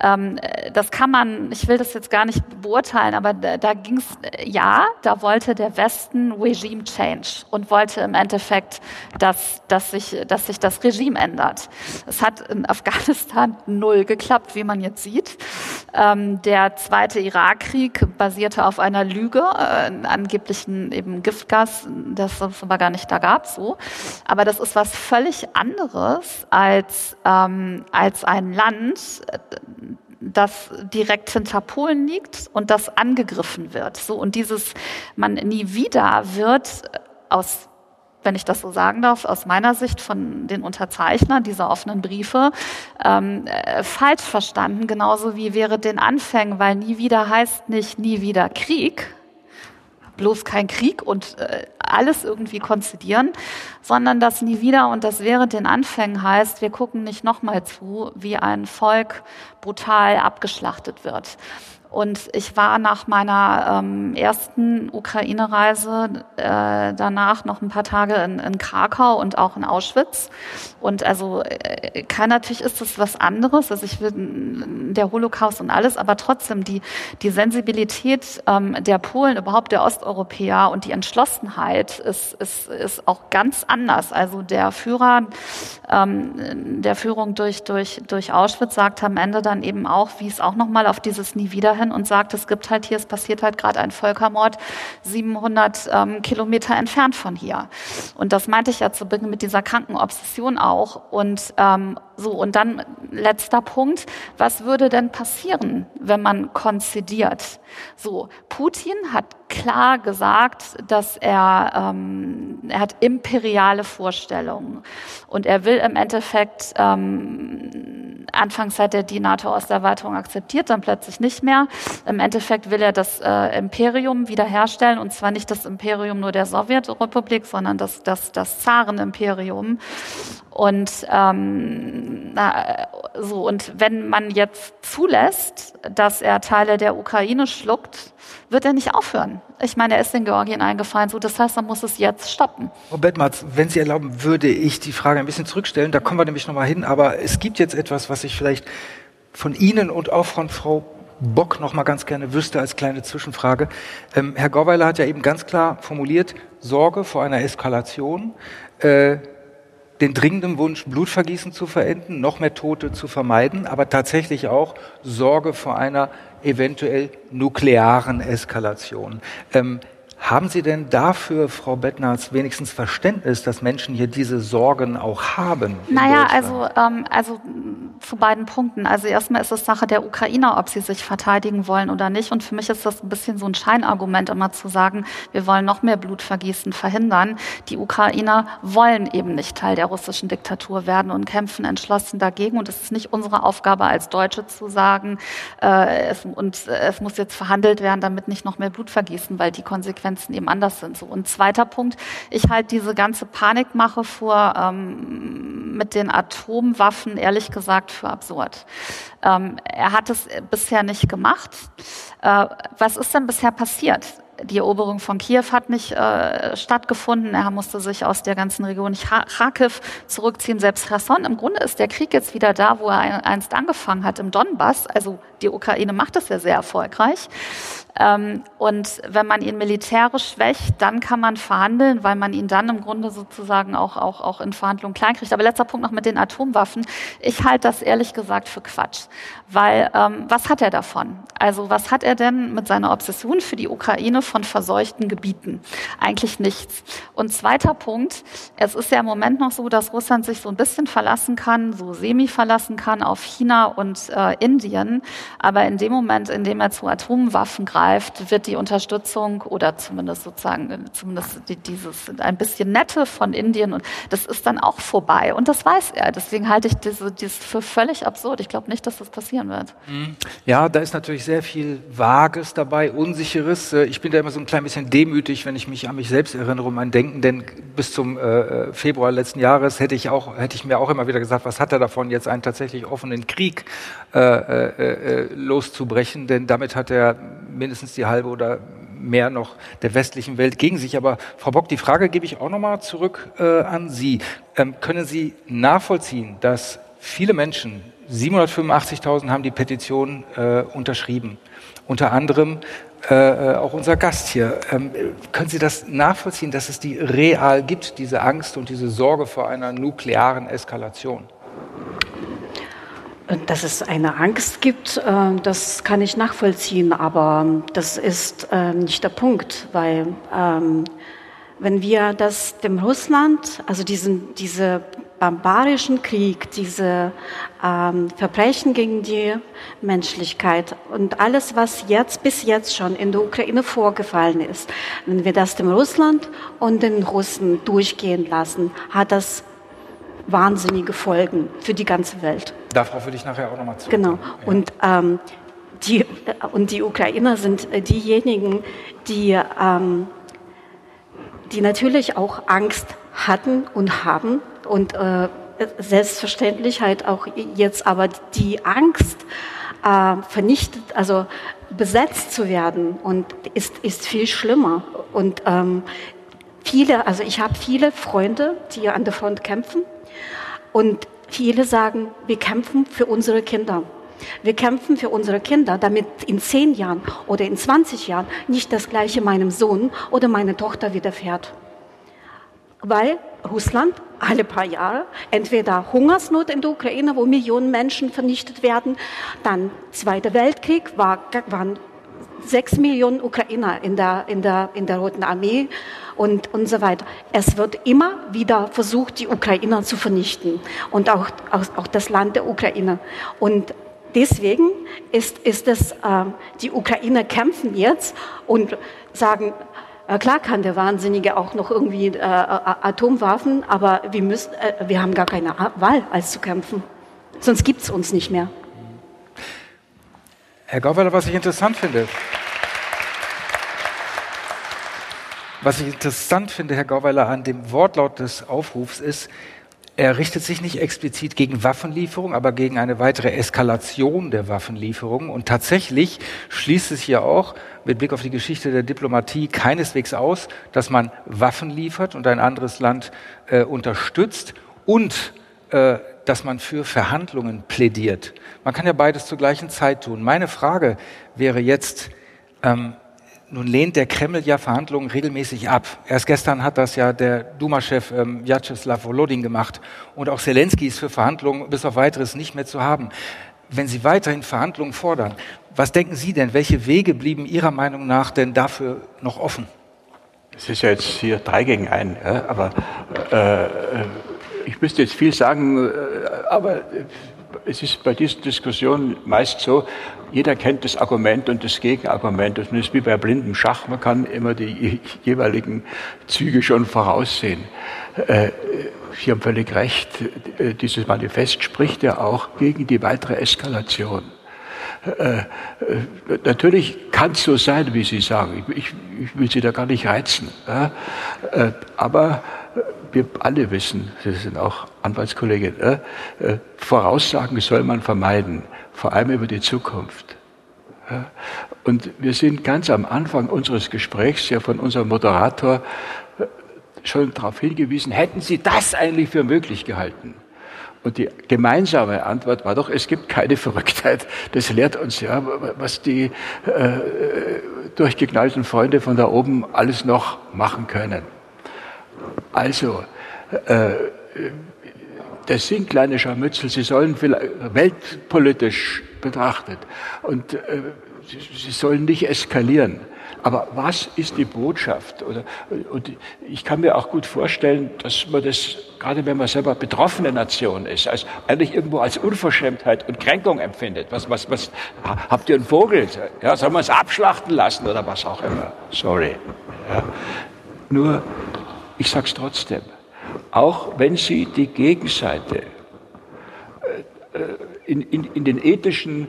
Ähm, das kann man, ich will das jetzt gar nicht beurteilen, aber da, da ging es, ja, da wollte der Westen Regime Change und wollte im Endeffekt, dass, dass, sich, dass sich das Regime ändert. Es hat in Afghanistan null geklappt, wie man jetzt sieht. Ähm, der zweite Irakkrieg basierte auf einer Lüge, äh, angeblichen eben Giftgas, das es aber gar nicht da gab, so. Aber das ist was völlig anderes als, ähm, als ein Land, das direkt hinter Polen liegt und das angegriffen wird. So, und dieses man nie wieder wird aus wenn ich das so sagen darf, aus meiner Sicht von den Unterzeichnern dieser offenen Briefe ähm, äh, falsch verstanden, genauso wie wäre den Anfängen, weil nie wieder heißt nicht nie wieder Krieg, bloß kein Krieg und äh, alles irgendwie konzidieren, sondern das nie wieder und das wäre den Anfängen heißt, wir gucken nicht nochmal zu, wie ein Volk brutal abgeschlachtet wird. Und ich war nach meiner ähm, ersten Ukraine-Reise äh, danach noch ein paar Tage in, in, Krakau und auch in Auschwitz. Und also äh, kein natürlich ist das was anderes. Also ich will der Holocaust und alles, aber trotzdem die die Sensibilität ähm, der Polen, überhaupt der Osteuropäer und die Entschlossenheit ist ist ist auch ganz anders. Also der Führer ähm, der Führung durch durch durch Auschwitz sagt am Ende dann eben auch, wie es auch noch mal auf dieses Nie wieder hin und sagt, es gibt halt hier, es passiert halt gerade ein Völkermord 700 ähm, Kilometer entfernt von hier. Und das meinte ich ja zu Beginn mit dieser kranken Obsession auch. Und ähm, so, und dann letzter Punkt, was würde denn passieren, wenn man konzidiert? So, Putin hat klar gesagt, dass er, ähm, er hat imperiale Vorstellungen und er will im Endeffekt ähm, anfangs hat er die NATO-Osterweiterung akzeptiert, dann plötzlich nicht mehr. Im Endeffekt will er das äh, Imperium wiederherstellen und zwar nicht das Imperium nur der Sowjetrepublik, sondern das, das, das Zarenimperium. Und ähm, na, so und wenn man jetzt zulässt, dass er Teile der Ukraine schluckt, wird er nicht aufhören. Ich meine, er ist in Georgien eingefallen, so das heißt, man muss es jetzt stoppen. Frau Bettmatz, wenn Sie erlauben, würde ich die Frage ein bisschen zurückstellen. Da kommen wir nämlich nochmal hin. Aber es gibt jetzt etwas, was ich vielleicht von Ihnen und auch von Frau Bock noch mal ganz gerne wüsste als kleine Zwischenfrage. Ähm, Herr Gorweiler hat ja eben ganz klar formuliert, Sorge vor einer Eskalation, äh, den dringenden Wunsch, Blutvergießen zu verenden, noch mehr Tote zu vermeiden, aber tatsächlich auch Sorge vor einer eventuell nuklearen Eskalation. Ähm, haben Sie denn dafür, Frau Bettnarz, wenigstens Verständnis, dass Menschen hier diese Sorgen auch haben? Naja, also, ähm, also zu beiden Punkten. Also erstmal ist es Sache der Ukrainer, ob sie sich verteidigen wollen oder nicht. Und für mich ist das ein bisschen so ein Scheinargument, immer zu sagen, wir wollen noch mehr Blutvergießen verhindern. Die Ukrainer wollen eben nicht Teil der russischen Diktatur werden und kämpfen entschlossen dagegen. Und es ist nicht unsere Aufgabe als Deutsche zu sagen, äh, es, und es muss jetzt verhandelt werden, damit nicht noch mehr Blutvergießen, weil die Konsequenzen eben anders sind. So. Und zweiter Punkt, ich halte diese ganze Panikmache vor ähm, mit den Atomwaffen, ehrlich gesagt, gesagt für absurd. Ähm, er hat es bisher nicht gemacht. Äh, was ist denn bisher passiert? Die Eroberung von Kiew hat nicht äh, stattgefunden. Er musste sich aus der ganzen Region Kharkiv zurückziehen, selbst Kherson. Im Grunde ist der Krieg jetzt wieder da, wo er einst angefangen hat, im Donbass, also die Ukraine macht das ja sehr erfolgreich. Ähm, und wenn man ihn militärisch schwächt, dann kann man verhandeln, weil man ihn dann im Grunde sozusagen auch, auch, auch in Verhandlungen kleinkriegt. Aber letzter Punkt noch mit den Atomwaffen. Ich halte das ehrlich gesagt für Quatsch. Weil ähm, was hat er davon? Also was hat er denn mit seiner Obsession für die Ukraine von verseuchten Gebieten? Eigentlich nichts. Und zweiter Punkt, es ist ja im Moment noch so, dass Russland sich so ein bisschen verlassen kann, so semi verlassen kann auf China und äh, Indien. Aber in dem Moment, in dem er zu Atomwaffen greift, wird die Unterstützung oder zumindest sozusagen zumindest dieses ein bisschen nette von Indien und das ist dann auch vorbei. Und das weiß er. Deswegen halte ich diese, dieses für völlig absurd. Ich glaube nicht, dass das passieren wird. Mhm. Ja, da ist natürlich sehr viel Vages dabei, Unsicheres. Äh, ich bin da immer so ein klein bisschen demütig, wenn ich mich an mich selbst erinnere, um mein Denken, denn bis zum äh, Februar letzten Jahres hätte ich auch, hätte ich mir auch immer wieder gesagt, was hat er davon, jetzt einen tatsächlich offenen Krieg äh, äh, loszubrechen, denn damit hat er mindestens die halbe oder mehr noch der westlichen Welt gegen sich. Aber Frau Bock, die Frage gebe ich auch nochmal zurück äh, an Sie. Ähm, können Sie nachvollziehen, dass viele Menschen, 785.000 haben die Petition äh, unterschrieben, unter anderem äh, äh, auch unser Gast hier. Ähm, können Sie das nachvollziehen, dass es die real gibt, diese Angst und diese Sorge vor einer nuklearen Eskalation? Dass es eine Angst gibt, äh, das kann ich nachvollziehen, aber das ist äh, nicht der Punkt, weil ähm, wenn wir das dem Russland, also diesen, diese barbarischen Krieg, diese ähm, Verbrechen gegen die Menschlichkeit und alles, was jetzt bis jetzt schon in der Ukraine vorgefallen ist, wenn wir das dem Russland und den Russen durchgehen lassen, hat das wahnsinnige Folgen für die ganze Welt. Darauf will ich nachher auch nochmal zu. Genau. Und, ähm, die, und die Ukrainer sind äh, diejenigen, die, ähm, die natürlich auch Angst hatten und haben und äh, selbstverständlich halt auch jetzt aber die Angst äh, vernichtet, also besetzt zu werden und ist, ist viel schlimmer. Und ähm, viele, also ich habe viele Freunde, die an der Front kämpfen und viele sagen, wir kämpfen für unsere Kinder. Wir kämpfen für unsere Kinder, damit in zehn Jahren oder in 20 Jahren nicht das Gleiche meinem Sohn oder meiner Tochter widerfährt. Weil Russland alle paar Jahre entweder Hungersnot in der Ukraine, wo Millionen Menschen vernichtet werden, dann Zweiter Weltkrieg, war, waren sechs Millionen Ukrainer in der, in der, in der Roten Armee und, und so weiter. Es wird immer wieder versucht, die Ukrainer zu vernichten und auch, auch, auch das Land der Ukraine. Und deswegen ist, ist es, äh, die Ukrainer kämpfen jetzt und sagen, äh, Klar kann der Wahnsinnige auch noch irgendwie äh, Atomwaffen, aber wir, müssen, äh, wir haben gar keine Wahl, als zu kämpfen. Sonst gibt es uns nicht mehr. Herr Gauweiler, was ich interessant finde, was ich interessant finde, Herr Gauweiler, an dem Wortlaut des Aufrufs ist, er richtet sich nicht explizit gegen Waffenlieferung, aber gegen eine weitere Eskalation der Waffenlieferung. Und tatsächlich schließt es hier auch mit Blick auf die Geschichte der Diplomatie keineswegs aus, dass man Waffen liefert und ein anderes Land äh, unterstützt und äh, dass man für Verhandlungen plädiert. Man kann ja beides zur gleichen Zeit tun. Meine Frage wäre jetzt, ähm, nun lehnt der Kreml ja Verhandlungen regelmäßig ab. Erst gestern hat das ja der Duma-Chef ähm, Vyacheslav Volodin gemacht. Und auch Zelensky ist für Verhandlungen bis auf weiteres nicht mehr zu haben. Wenn Sie weiterhin Verhandlungen fordern, was denken Sie denn, welche Wege blieben Ihrer Meinung nach denn dafür noch offen? Es ist ja jetzt hier drei gegen einen, ja, aber äh, äh ich müsste jetzt viel sagen, äh, aber es ist bei diesen Diskussionen meist so, jeder kennt das Argument und das Gegenargument. Das ist wie bei blindem Schach, man kann immer die jeweiligen Züge schon voraussehen. Äh, Sie haben völlig recht, äh, dieses Manifest spricht ja auch gegen die weitere Eskalation. natürlich kann es so sein, wie Sie sagen. Ich, ich, will Sie da gar nicht reizen. aber wir alle wissen, Sie sind auch Anwaltskollegin, äh, äh, Voraussagen soll man vermeiden, vor allem über die Zukunft. Ja. Und wir sind ganz am Anfang unseres Gesprächs ja von unserem Moderator äh, schon darauf hingewiesen, hätten Sie das eigentlich für möglich gehalten? Und die gemeinsame Antwort war doch, es gibt keine Verrücktheit. Das lehrt uns ja, was die äh, durchgeknallten Freunde von da oben alles noch machen können. Also, äh, das sind kleine Scharmützel, sie sollen weltpolitisch betrachtet und äh, sie, sie sollen nicht eskalieren. Aber was ist die Botschaft? Oder, und ich kann mir auch gut vorstellen, dass man das, gerade wenn man selber betroffene Nation ist, als, eigentlich irgendwo als Unverschämtheit und Kränkung empfindet. Was, was, was, habt ihr einen Vogel? Ja, soll man es abschlachten lassen oder was auch immer? Sorry. Ja. Nur, ich sag's trotzdem. Auch wenn Sie die Gegenseite äh, äh, in, in, in den ethischen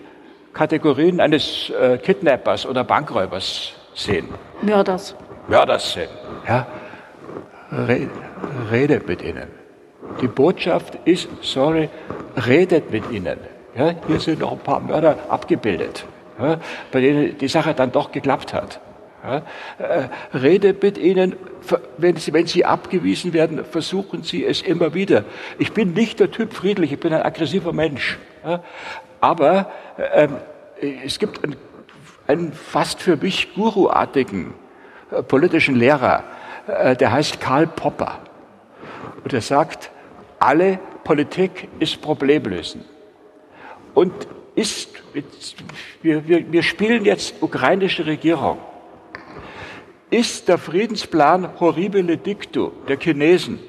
Kategorien eines äh, Kidnappers oder Bankräubers sehen. Mörders. Mörders sehen. Ja? redet mit ihnen. Die Botschaft ist, sorry, redet mit ihnen. Ja? Hier sind noch ein paar Mörder abgebildet, ja? bei denen die Sache dann doch geklappt hat. Ja, äh, redet mit ihnen, wenn sie, wenn sie abgewiesen werden, versuchen sie es immer wieder. Ich bin nicht der Typ friedlich, ich bin ein aggressiver Mensch. Aber ähm, es gibt einen, einen, fast für mich guruartigen äh, politischen Lehrer, äh, der heißt Karl Popper. Und er sagt, alle Politik ist Problemlösen. Und ist, wir, wir, wir spielen jetzt ukrainische Regierung ist der Friedensplan Horribile Dictu der Chinesen.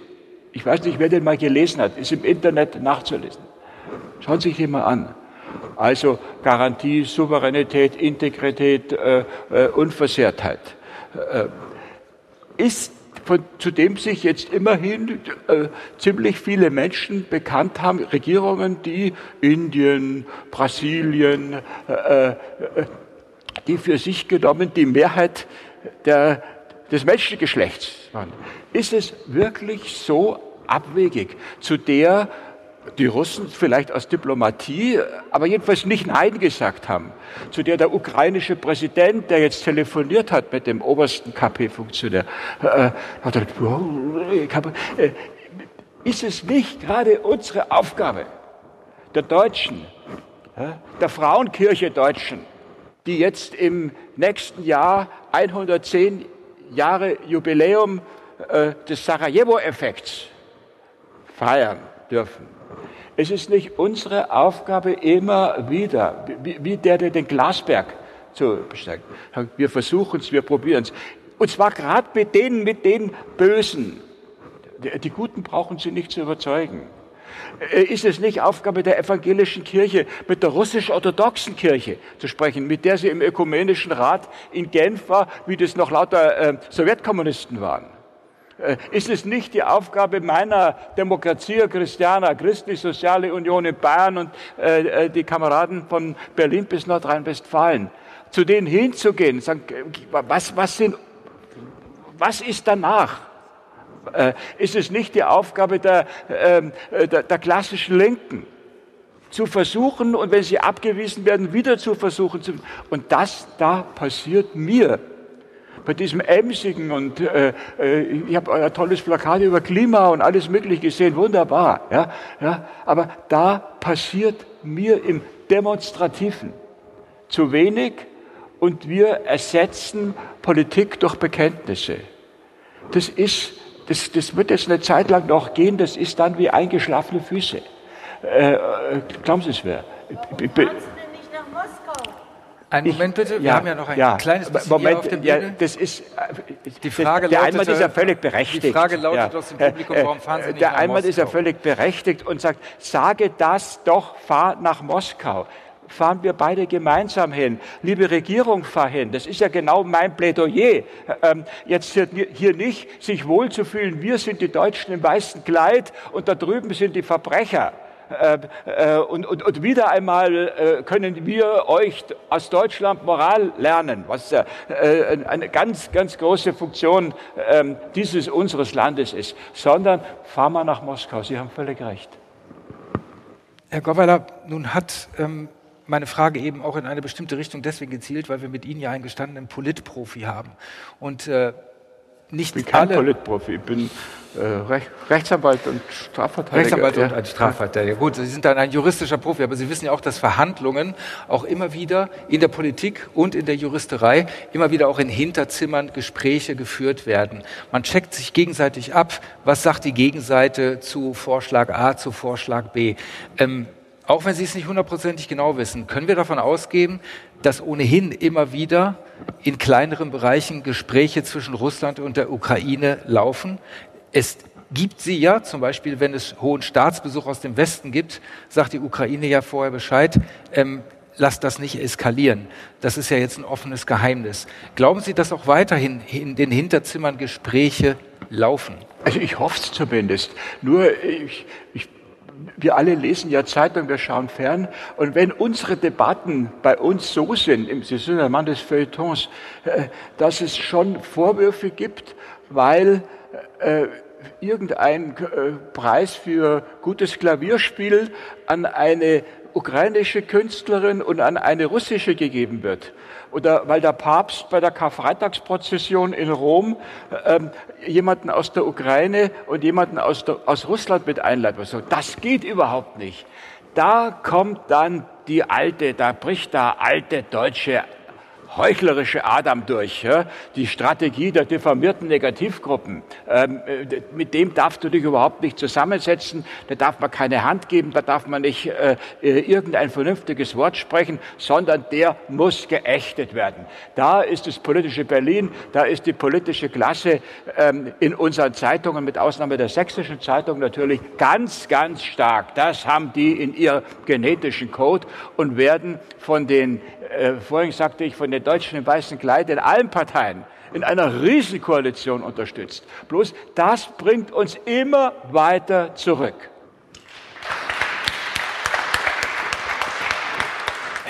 Ich weiß nicht, wer den mal gelesen hat, ist im Internet nachzulesen. Schauen Sie sich den mal an. Also Garantie, Souveränität, Integrität, äh, äh, Unversehrtheit. Äh, ist von, zu dem sich jetzt immerhin äh, ziemlich viele Menschen bekannt haben, Regierungen, die Indien, Brasilien, äh, äh, die für sich genommen die Mehrheit der, des Menschengeschlechts waren. Ist es wirklich so abwegig, zu der die Russen vielleicht aus Diplomatie, aber jedenfalls nicht Nein gesagt haben, zu der der ukrainische Präsident, der jetzt telefoniert hat mit dem obersten KP-Funktionär, äh, hat gesagt, äh, ist es nicht gerade unsere Aufgabe, der Deutschen, äh, der Frauenkirche Deutschen, die jetzt im nächsten Jahr 110 Jahre Jubiläum äh, des Sarajevo-Effekts feiern dürfen. Es ist nicht unsere Aufgabe, immer wieder, wie, der, der den Glasberg zu besteigen. Wir versuchen es, wir probieren es. Und zwar gerade mit denen, mit den Bösen. Die Guten brauchen Sie nicht zu überzeugen. Äh, ist es nicht Aufgabe der evangelischen Kirche, mit der russisch-orthodoxen Kirche zu sprechen, mit der sie im ökumenischen Rat in Genf war, wie das noch lauter äh, Sowjetkommunisten waren? Äh, ist es nicht die Aufgabe meiner Demokratie Christiana, Christlich-Soziale Union in Bayern und äh, äh, die Kameraden von Berlin bis Nordrhein-Westfalen, zu denen hinzugehen, sagen, was, was, sind, was ist danach? Äh, ist es nicht die Aufgabe der, ähm, äh, der, der klassischen Linken, zu versuchen und wenn sie abgewiesen werden, wieder zu versuchen. Zu, und das da passiert mir. Bei diesem emsigen und äh, äh, ich habe euer tolles Plakat über Klima und alles Mögliche gesehen, wunderbar. Ja, ja, aber da passiert mir im Demonstrativen zu wenig und wir ersetzen Politik durch Bekenntnisse. Das ist das, das wird jetzt eine Zeit lang noch gehen, das ist dann wie eingeschlafene Füße. Äh, äh glauben Sie es mir? Einen Moment bitte, wir ja, haben ja noch ein ja, kleines bisschen Moment, auf dem ja, das ist äh, die Frage der lautete, Einwand ist ja völlig berechtigt. Die Frage lautet ja. aus dem Publikum, warum fahren Sie nicht Der Einwand ist ja völlig berechtigt und sagt, sage das doch, fahr nach Moskau fahren wir beide gemeinsam hin. Liebe Regierung, fahr hin. Das ist ja genau mein Plädoyer. Ähm, jetzt hier nicht sich wohlzufühlen, wir sind die Deutschen im weißen Kleid und da drüben sind die Verbrecher. Äh, äh, und, und, und, wieder einmal äh, können wir euch aus Deutschland Moral lernen, was äh, eine ganz, ganz große Funktion ähm, dieses unseres Landes ist, sondern fahren wir nach Moskau. Sie haben völlig recht. Herr Goweiler, nun hat ähm, meine Frage eben auch in eine bestimmte Richtung deswegen gezielt, weil wir mit Ihnen ja einen gestandenen Politprofi haben. Und äh, nicht ich bin kein alle Politprofi, ich bin äh, Rech Rechtsanwalt und Strafverteidiger. Rechtsanwalt ja. und ein Strafverteidiger. Gut, Sie sind dann ein juristischer Profi, aber Sie wissen ja auch, dass Verhandlungen auch immer wieder in der Politik und in der Juristerei immer wieder auch in Hinterzimmern Gespräche geführt werden. Man checkt sich gegenseitig ab, was sagt die Gegenseite zu Vorschlag A, zu Vorschlag B. Ähm, auch wenn Sie es nicht hundertprozentig genau wissen, können wir davon ausgehen, dass ohnehin immer wieder in kleineren Bereichen Gespräche zwischen Russland und der Ukraine laufen. Es gibt sie ja, zum Beispiel, wenn es hohen Staatsbesuch aus dem Westen gibt, sagt die Ukraine ja vorher Bescheid, ähm, lasst das nicht eskalieren. Das ist ja jetzt ein offenes Geheimnis. Glauben Sie, dass auch weiterhin in den Hinterzimmern Gespräche laufen? Also ich hoffe es zumindest. Nur ich, ich wir alle lesen ja Zeitung, wir schauen fern. Und wenn unsere Debatten bei uns so sind, Sie sind ein Mann des Feuilletons, äh, dass es schon Vorwürfe gibt, weil äh, irgendein äh, Preis für gutes Klavierspiel an eine ukrainische Künstlerin und an eine russische gegeben wird. Oder weil der Papst bei der Karfreitagsprozession in Rom ähm, jemanden aus der Ukraine und jemanden aus, der, aus Russland mit einleitet. Also, das geht überhaupt nicht. Da kommt dann die alte, da bricht der alte deutsche heuchlerische Adam durch, ja? die Strategie der diffamierten Negativgruppen. Ähm, äh, mit dem darfst du dich überhaupt nicht zusammensetzen, da darf man keine Hand geben, da darf man nicht äh, äh, irgendein vernünftiges Wort sprechen, sondern der muss geächtet werden. Da ist das politische Berlin, da ist die politische Klasse ähm, in unseren Zeitungen, mit Ausnahme der sächsischen Zeitung natürlich, ganz, ganz stark. Das haben die in ihr genetischen Code und werden von den äh, vorhin sagte ich, von den Deutschen im weißen Kleid in allen Parteien in einer Riesenkoalition unterstützt. Bloß das bringt uns immer weiter zurück.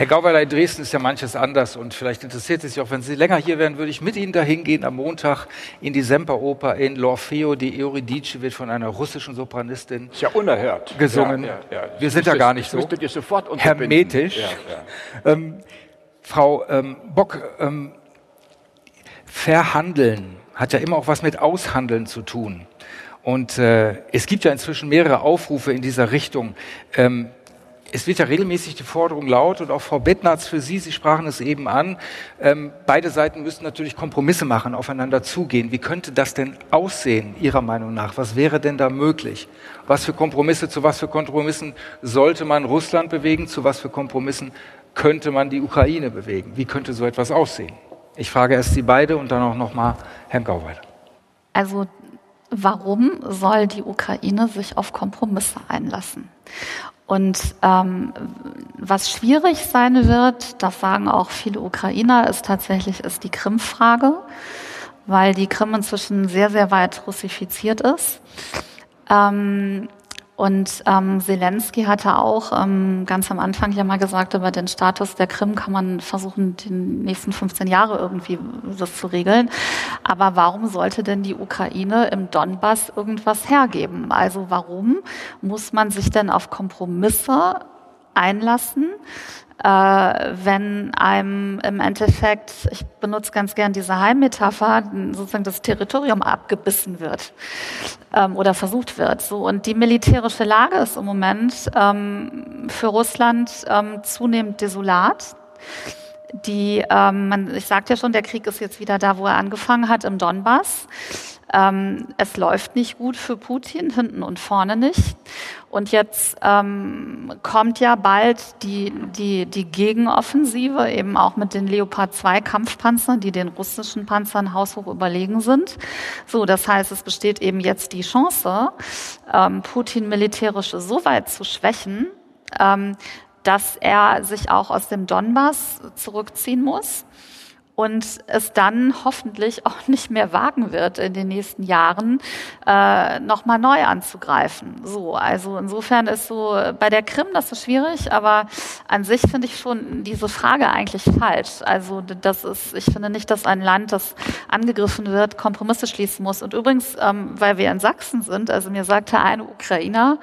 Herr Gauweiler, in Dresden ist ja manches anders und vielleicht interessiert es Sie auch, wenn Sie länger hier wären, würde ich mit Ihnen dahin gehen am Montag in die Semperoper in L'Orfeo. Die Euridice wird von einer russischen Sopranistin ist ja unerhört. gesungen. Ja, ja, ja. Wir sind da gar nicht so. ihr sofort hermetisch. Ähm, Frau ähm, Bock, ähm, Verhandeln hat ja immer auch was mit Aushandeln zu tun. Und äh, es gibt ja inzwischen mehrere Aufrufe in dieser Richtung. Ähm, es wird ja regelmäßig die Forderung laut und auch Frau Bettnarz für Sie, Sie sprachen es eben an, ähm, beide Seiten müssen natürlich Kompromisse machen, aufeinander zugehen. Wie könnte das denn aussehen, Ihrer Meinung nach? Was wäre denn da möglich? Was für Kompromisse, zu was für Kompromissen sollte man Russland bewegen, zu was für Kompromissen könnte man die Ukraine bewegen? Wie könnte so etwas aussehen? Ich frage erst Sie beide und dann auch nochmal Herrn Gauweiler. Also warum soll die Ukraine sich auf Kompromisse einlassen? Und ähm, was schwierig sein wird, das sagen auch viele Ukrainer, ist tatsächlich ist die Krim-Frage, weil die Krim inzwischen sehr, sehr weit russifiziert ist. Ähm, und ähm, Zelensky hatte auch ähm, ganz am Anfang ja mal gesagt, über den Status der Krim kann man versuchen, die nächsten 15 Jahre irgendwie das zu regeln. Aber warum sollte denn die Ukraine im Donbass irgendwas hergeben? Also warum muss man sich denn auf Kompromisse einlassen? Äh, wenn einem im Endeffekt, ich benutze ganz gern diese Heimmetapher, sozusagen das Territorium abgebissen wird ähm, oder versucht wird. So und die militärische Lage ist im Moment ähm, für Russland ähm, zunehmend desolat. Die, ähm, man, ich sagte ja schon, der Krieg ist jetzt wieder da, wo er angefangen hat, im Donbass. Ähm, es läuft nicht gut für Putin, hinten und vorne nicht. Und jetzt ähm, kommt ja bald die, die, die Gegenoffensive, eben auch mit den Leopard 2 Kampfpanzern, die den russischen Panzern haushoch überlegen sind. So, das heißt, es besteht eben jetzt die Chance, ähm, Putin militärisch so weit zu schwächen, ähm, dass er sich auch aus dem Donbass zurückziehen muss und es dann hoffentlich auch nicht mehr wagen wird, in den nächsten Jahren äh, nochmal neu anzugreifen. So, also insofern ist so bei der Krim das ist schwierig, aber an sich finde ich schon diese Frage eigentlich falsch. Also das ist, ich finde nicht, dass ein Land, das angegriffen wird, Kompromisse schließen muss. Und übrigens, ähm, weil wir in Sachsen sind, also mir sagte ein Ukrainer,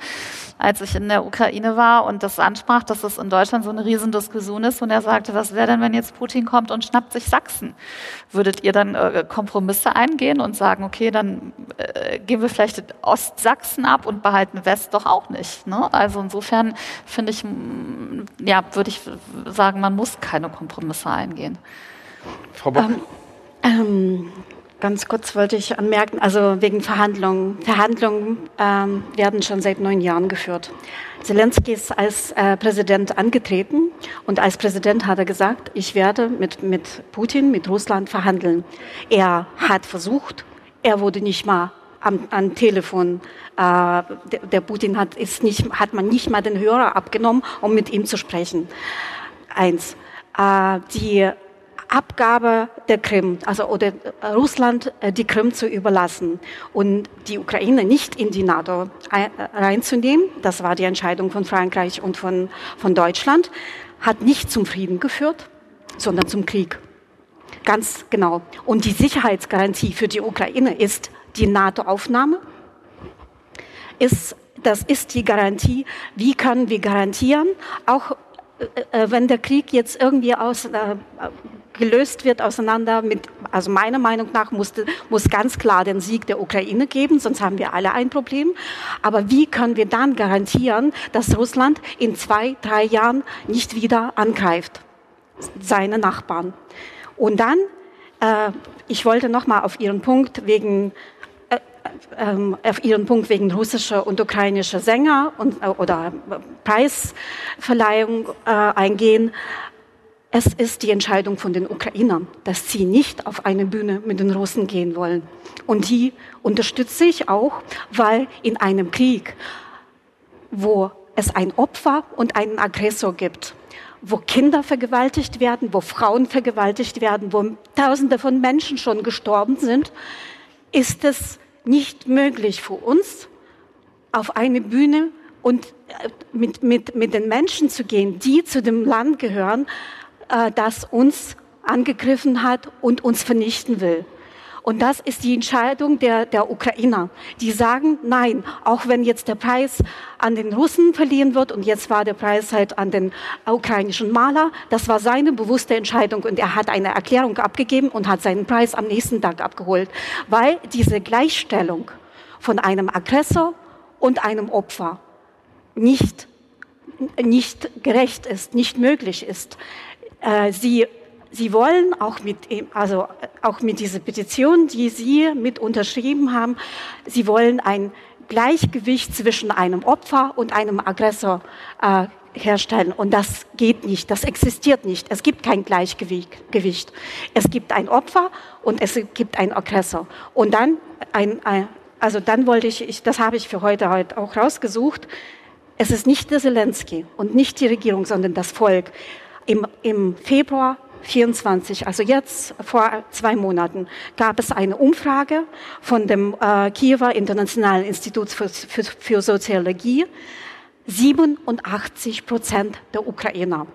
als ich in der Ukraine war und das ansprach, dass es in Deutschland so eine Riesendiskussion ist und er sagte, was wäre denn, wenn jetzt Putin kommt und schnappt sich Sachsen? Sachsen. Würdet ihr dann äh, Kompromisse eingehen und sagen, okay, dann äh, geben wir vielleicht Ostsachsen ab und behalten West doch auch nicht? Ne? Also insofern finde ich, ja, würde ich sagen, man muss keine Kompromisse eingehen. Frau Bock. Ähm, ähm, ganz kurz wollte ich anmerken, also wegen Verhandlungen. Verhandlungen ähm, werden schon seit neun Jahren geführt. Zelensky ist als äh, Präsident angetreten und als Präsident hat er gesagt, ich werde mit, mit Putin, mit Russland verhandeln. Er hat versucht, er wurde nicht mal am, am Telefon, äh, der, der, Putin hat, ist nicht, hat man nicht mal den Hörer abgenommen, um mit ihm zu sprechen. Eins. Äh, die Abgabe der Krim, also oder Russland äh, die Krim zu überlassen und die Ukraine nicht in die NATO äh, reinzunehmen, das war die Entscheidung von Frankreich und von, von Deutschland, hat nicht zum Frieden geführt, sondern zum Krieg. Ganz genau. Und die Sicherheitsgarantie für die Ukraine ist die NATO-Aufnahme. Ist, das ist die Garantie. Wie können wir garantieren, auch äh, äh wenn der Krieg jetzt irgendwie aus, äh, gelöst wird auseinander mit, also meiner Meinung nach musste, muss ganz klar den Sieg der Ukraine geben, sonst haben wir alle ein Problem. Aber wie können wir dann garantieren, dass Russland in zwei, drei Jahren nicht wieder angreift? Seine Nachbarn. Und dann, äh, ich wollte nochmal auf Ihren Punkt wegen äh, auf Ihren Punkt wegen russischer und ukrainischer Sänger und, äh, oder Preisverleihung äh, eingehen. Es ist die Entscheidung von den Ukrainern, dass sie nicht auf eine Bühne mit den Russen gehen wollen. Und die unterstütze ich auch, weil in einem Krieg, wo es ein Opfer und einen Aggressor gibt, wo Kinder vergewaltigt werden, wo Frauen vergewaltigt werden, wo Tausende von Menschen schon gestorben sind, ist es nicht möglich für uns, auf eine Bühne und äh, mit, mit, mit den Menschen zu gehen, die zu dem Land gehören, äh, das uns angegriffen hat und uns vernichten will. Und das ist die Entscheidung der, der Ukrainer. Die sagen, nein, auch wenn jetzt der Preis an den Russen verliehen wird und jetzt war der Preis halt an den ukrainischen Maler, das war seine bewusste Entscheidung und er hat eine Erklärung abgegeben und hat seinen Preis am nächsten Tag abgeholt, weil diese Gleichstellung von einem Aggressor und einem Opfer nicht, nicht gerecht ist, nicht möglich ist. Äh, sie, Sie wollen auch mit, also auch mit dieser Petition, die Sie mit unterschrieben haben, Sie wollen ein Gleichgewicht zwischen einem Opfer und einem Aggressor äh, herstellen. Und das geht nicht, das existiert nicht. Es gibt kein Gleichgewicht. Es gibt ein Opfer und es gibt einen Aggressor. Und dann ein, ein also dann wollte ich, ich das habe ich für heute halt auch rausgesucht. Es ist nicht der Zelensky und nicht die Regierung, sondern das Volk. Im, im Februar 24, also jetzt vor zwei Monaten, gab es eine Umfrage von dem äh, Kiewer Internationalen Institut für, für, für Soziologie. 87 Prozent der Ukrainer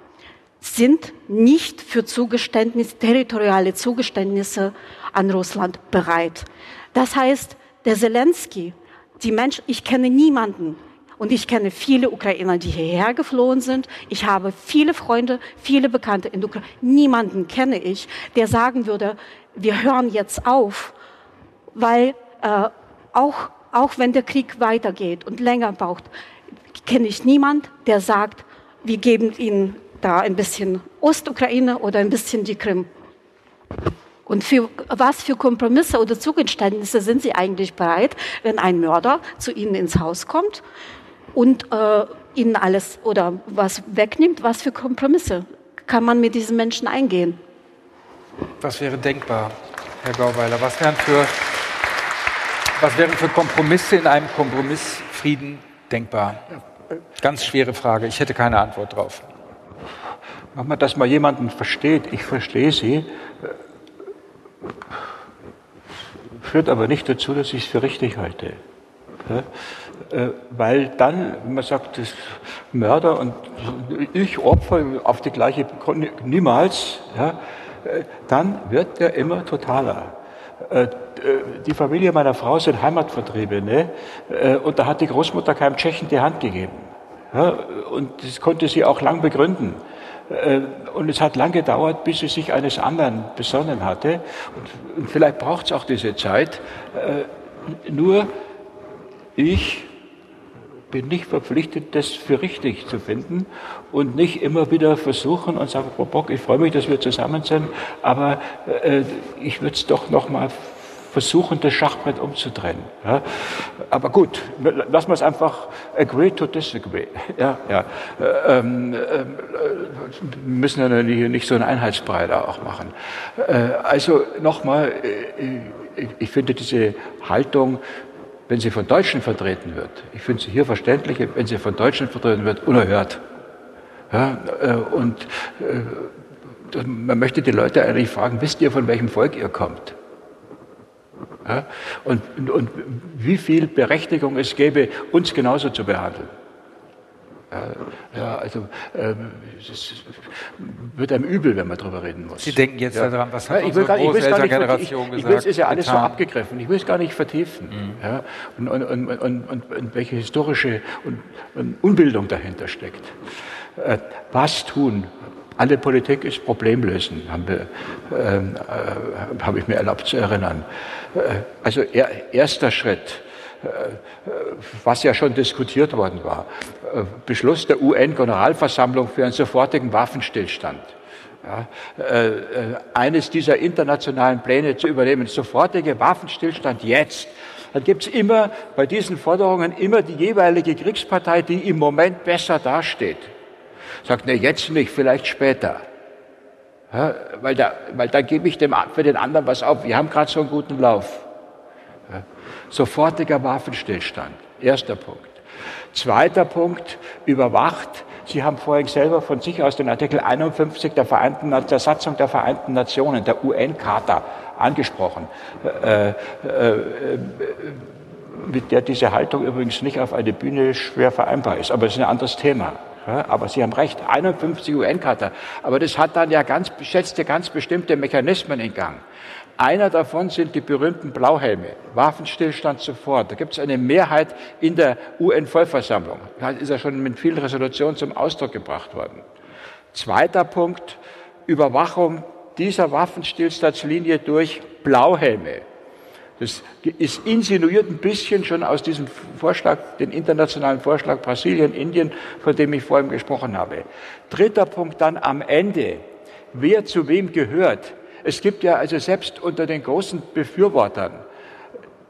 sind nicht für Zugeständnisse, territoriale Zugeständnisse an Russland bereit. Das heißt, der Zelensky, die Menschen, ich kenne niemanden, und ich kenne viele Ukrainer, die hierher geflohen sind. Ich habe viele Freunde, viele Bekannte in Ukraine. Niemanden kenne ich, der sagen würde, wir hören jetzt auf, weil äh, auch, auch wenn der Krieg weitergeht und länger braucht, kenne ich niemand, der sagt, wir geben ihnen da ein bisschen Ostukraine oder ein bisschen die Krim. Und für was für Kompromisse oder Zugeständnisse sind Sie eigentlich bereit, wenn ein Mörder zu Ihnen ins Haus kommt und äh, ihnen alles oder was wegnimmt, was für Kompromisse kann man mit diesen Menschen eingehen? Was wäre denkbar, Herr Gauweiler? Was wären für, was wären für Kompromisse in einem Kompromissfrieden denkbar? Ganz schwere Frage. Ich hätte keine Antwort drauf. Machen wir, dass mal jemanden versteht. Ich verstehe Sie. Führt aber nicht dazu, dass ich es für richtig halte. Äh, weil dann, wenn man sagt, das Mörder und ich Opfer auf die gleiche, niemals, ja, äh, dann wird er immer totaler. Äh, die Familie meiner Frau sind Heimatvertriebene und da hat die Großmutter keinem Tschechen die Hand gegeben. Und das konnte sie auch lang begründen. Äh, und es hat lange gedauert, bis sie sich eines anderen besonnen hatte. Und vielleicht braucht es auch diese Zeit. Äh, nur ich bin nicht verpflichtet, das für richtig zu finden und nicht immer wieder versuchen und sagen, Frau Bock, ich freue mich, dass wir zusammen sind, aber äh, ich würde es doch noch mal versuchen, das Schachbrett umzudrehen. Ja? Aber gut, lassen wir es einfach agree to disagree. Ja, ja. Äh, ähm, äh, müssen ja hier nicht so einen Einheitsbrei da auch machen. Äh, also nochmal, äh, ich, ich finde diese Haltung, wenn sie von Deutschen vertreten wird, ich finde sie hier verständlich, wenn sie von Deutschen vertreten wird, unerhört. Ja, äh, und äh, man möchte die Leute eigentlich fragen, wisst ihr, von welchem Volk ihr kommt? Ja? Und, und, und, wie viel Berechtigung es gäbe, uns genauso zu behandeln. Ja, also ähm, es wird einem übel, wenn man darüber reden muss. Sie denken jetzt ja. daran, was hat ja, ich will gar, gesagt? Ich will es ja alles getan. so abgegriffen. Ich will es gar nicht vertiefen. Mhm. Ja, und, und, und, und, welche historische Unbildung dahinter steckt. Äh, was tun? Alle Politik ist Problemlösen, ähm, äh, habe ich mir erlaubt zu erinnern. Äh, also er, erster Schritt, äh, was ja schon diskutiert worden war, äh, Beschluss der UN-Generalversammlung für einen sofortigen Waffenstillstand. Ja, äh, äh, eines dieser internationalen Pläne zu übernehmen, sofortige Waffenstillstand jetzt. Dann gibt es immer bei diesen Forderungen immer die jeweilige Kriegspartei, die im Moment besser dasteht. Sagt, ne, jetzt nicht, vielleicht später. Ja, weil da, weil da gebe ich dem, für den anderen was auf. Wir haben gerade so einen guten Lauf. Ja, sofortiger Waffenstillstand. Erster Punkt. Zweiter Punkt, überwacht. Sie haben vorhin selber von sich aus den Artikel 51 der, Vereinten, der Satzung der Vereinten Nationen, der UN-Charta, angesprochen, äh, äh, äh, mit der diese Haltung übrigens nicht auf eine Bühne schwer vereinbar ist. Aber es ist ein anderes Thema. Ja, aber Sie haben recht, 51 UN-Charta. Aber das hat dann ja ganz, schätzte ganz bestimmte Mechanismen in Gang. Einer davon sind die berühmten Blauhelme, Waffenstillstand sofort. Da gibt es eine Mehrheit in der UN-Vollversammlung. Das ist ja schon mit vielen Resolutionen zum Ausdruck gebracht worden. Zweiter Punkt, Überwachung dieser Waffenstillstandslinie durch Blauhelme. Das ist insinuiert ein bisschen schon aus diesem Vorschlag, den internationalen Vorschlag Brasilien, Indien, von dem ich vorhin gesprochen habe. Dritter Punkt dann am Ende. Wer zu wem gehört. Es gibt ja also selbst unter den großen Befürwortern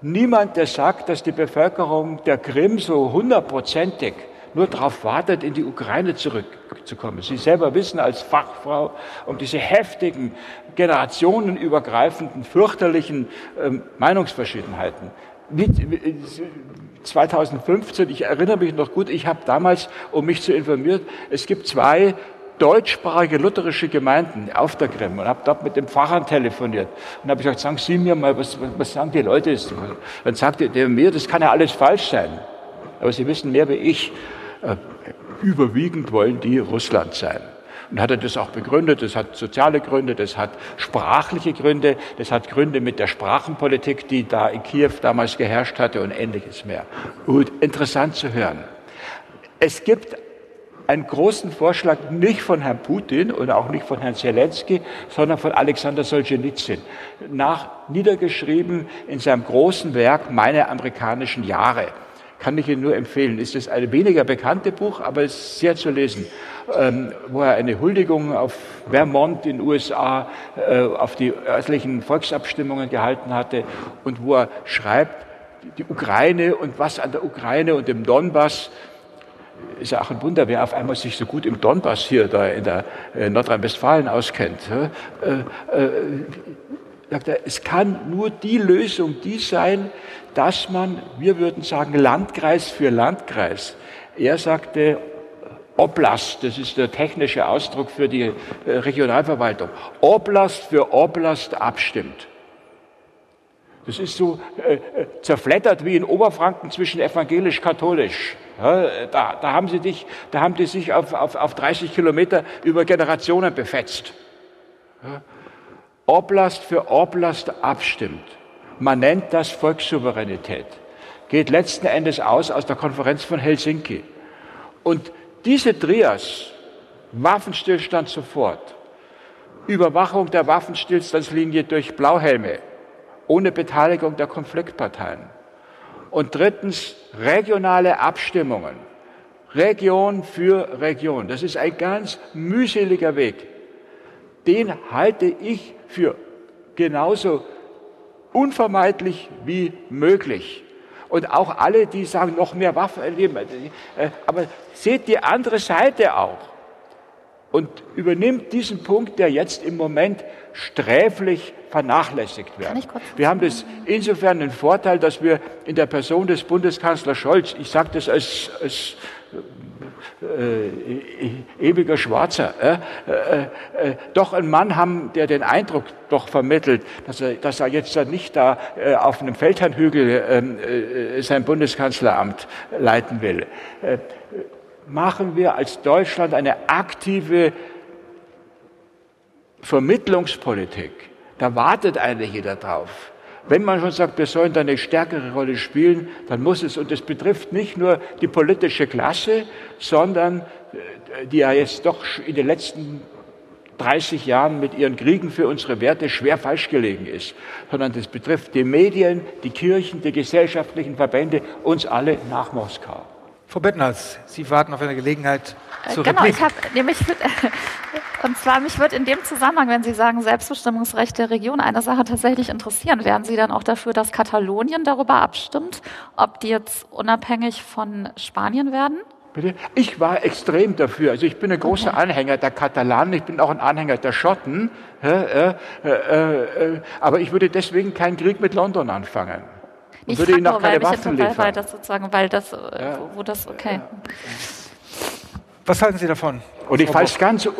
niemand, der sagt, dass die Bevölkerung der Krim so hundertprozentig nur darauf wartet, in die Ukraine zurückzukommen. Sie selber wissen als Fachfrau um diese heftigen, generationenübergreifenden, fürchterlichen ähm, Meinungsverschiedenheiten. Mit, 2015, ich erinnere mich noch gut, ich habe damals, um mich zu informieren, es gibt zwei deutschsprachige lutherische Gemeinden auf der Krim und habe dort mit dem Pfarrer telefoniert und habe gesagt, sagen Sie mir mal, was, was sagen die Leute? Dann sagte der mir, das kann ja alles falsch sein, aber Sie wissen mehr wie ich. Äh, überwiegend wollen die Russland sein. Und hat er das auch begründet. Das hat soziale Gründe, das hat sprachliche Gründe, das hat Gründe mit der Sprachenpolitik, die da in Kiew damals geherrscht hatte und ähnliches mehr. Gut, interessant zu hören. Es gibt einen großen Vorschlag nicht von Herrn Putin und auch nicht von Herrn Zelensky, sondern von Alexander Solzhenitsyn, nach niedergeschrieben in seinem großen Werk Meine amerikanischen Jahre. Kann ich Ihnen nur empfehlen. Ist es ein weniger bekannte Buch, aber es ist sehr zu lesen, ähm, wo er eine Huldigung auf Vermont in den USA, äh, auf die örtlichen Volksabstimmungen gehalten hatte und wo er schreibt, die Ukraine und was an der Ukraine und dem Donbass ist ja auch ein Wunder, wer auf einmal sich so gut im Donbass hier da in der äh, Nordrhein-Westfalen auskennt. Äh, äh, sagt er, es kann nur die Lösung die sein, dass man, wir würden sagen, Landkreis für Landkreis. Er sagte, Oblast, das ist der technische Ausdruck für die Regionalverwaltung, Oblast für Oblast abstimmt. Das ist so äh, äh zerflettert wie in Oberfranken zwischen evangelisch-katholisch. Ja, da, da, haben sie dich, da haben die sich auf, auf, auf 30 Kilometer über Generationen befetzt. Ja. Oblast für Oblast abstimmt. Man nennt das Volkssouveränität. Geht letzten Endes aus aus der Konferenz von Helsinki. Und diese Trias, Waffenstillstand sofort, Überwachung der Waffenstillstandslinie durch Blauhelme, ohne Beteiligung der Konfliktparteien. Und drittens regionale Abstimmungen. Region für Region. Das ist ein ganz mühseliger Weg. Den halte ich für genauso unvermeidlich wie möglich. Und auch alle, die sagen, noch mehr Waffen erleben. Äh, aber seht die andere Seite auch und übernimmt diesen Punkt, der jetzt im Moment sträflich vernachlässigt wird. Wir haben das insofern den Vorteil, dass wir in der Person des Bundeskanzlers Scholz, ich sage das als, als äh, e-, ewiger Schwarzer, äh, äh, äh, doch einen Mann haben, der den Eindruck doch vermittelt, dass er, dass er jetzt nicht da äh, auf einem Feldherrnhügel ähm, äh, sein Bundeskanzleramt leiten will. Machen wir als Deutschland eine aktive Vermittlungspolitik. Da wartet eigentlich jeder drauf. Wenn man schon sagt, wir sollen da eine stärkere Rolle spielen, dann muss es, und das betrifft nicht nur die politische Klasse, sondern äh, die ja jetzt doch in den letzten 30 Jahren mit ihren Kriegen für unsere Werte schwer falsch gelegen ist, sondern das betrifft die Medien, die Kirchen, die gesellschaftlichen Verbände, uns alle nach Moskau. Frau Bettenhals, Sie warten auf eine Gelegenheit zur genau, Replik. ich habe nämlich und zwar mich wird in dem Zusammenhang, wenn Sie sagen Selbstbestimmungsrecht der Region, eine Sache tatsächlich interessieren. Wären Sie dann auch dafür, dass Katalonien darüber abstimmt, ob die jetzt unabhängig von Spanien werden? Bitte? Ich war extrem dafür. Also ich bin ein großer okay. Anhänger der Katalanen, ich bin auch ein Anhänger der Schotten. Äh, äh, äh, aber ich würde deswegen keinen Krieg mit London anfangen. Ich würde ihnen auch keine Waffen liefern. Weil das sozusagen, weil das, ja. wo, wo, das, okay. Was halten Sie davon? Und ich fand es ganz äh,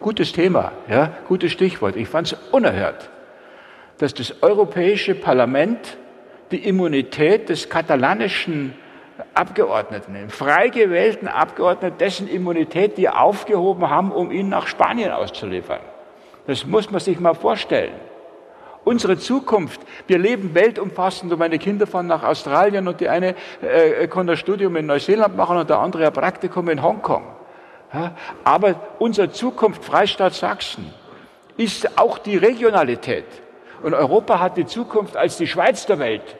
gutes Thema, ja, gutes Stichwort. Ich fand es unerhört, dass das Europäische Parlament die Immunität des katalanischen Abgeordneten, den frei gewählten Abgeordneten, dessen Immunität die aufgehoben haben, um ihn nach Spanien auszuliefern. Das muss man sich mal vorstellen unsere Zukunft. Wir leben weltumfassend und meine Kinder fahren nach Australien und die eine äh, kann ein Studium in Neuseeland machen und der andere ein Praktikum in Hongkong. Ja, aber unsere Zukunft, Freistaat Sachsen, ist auch die Regionalität. Und Europa hat die Zukunft als die Schweiz der Welt.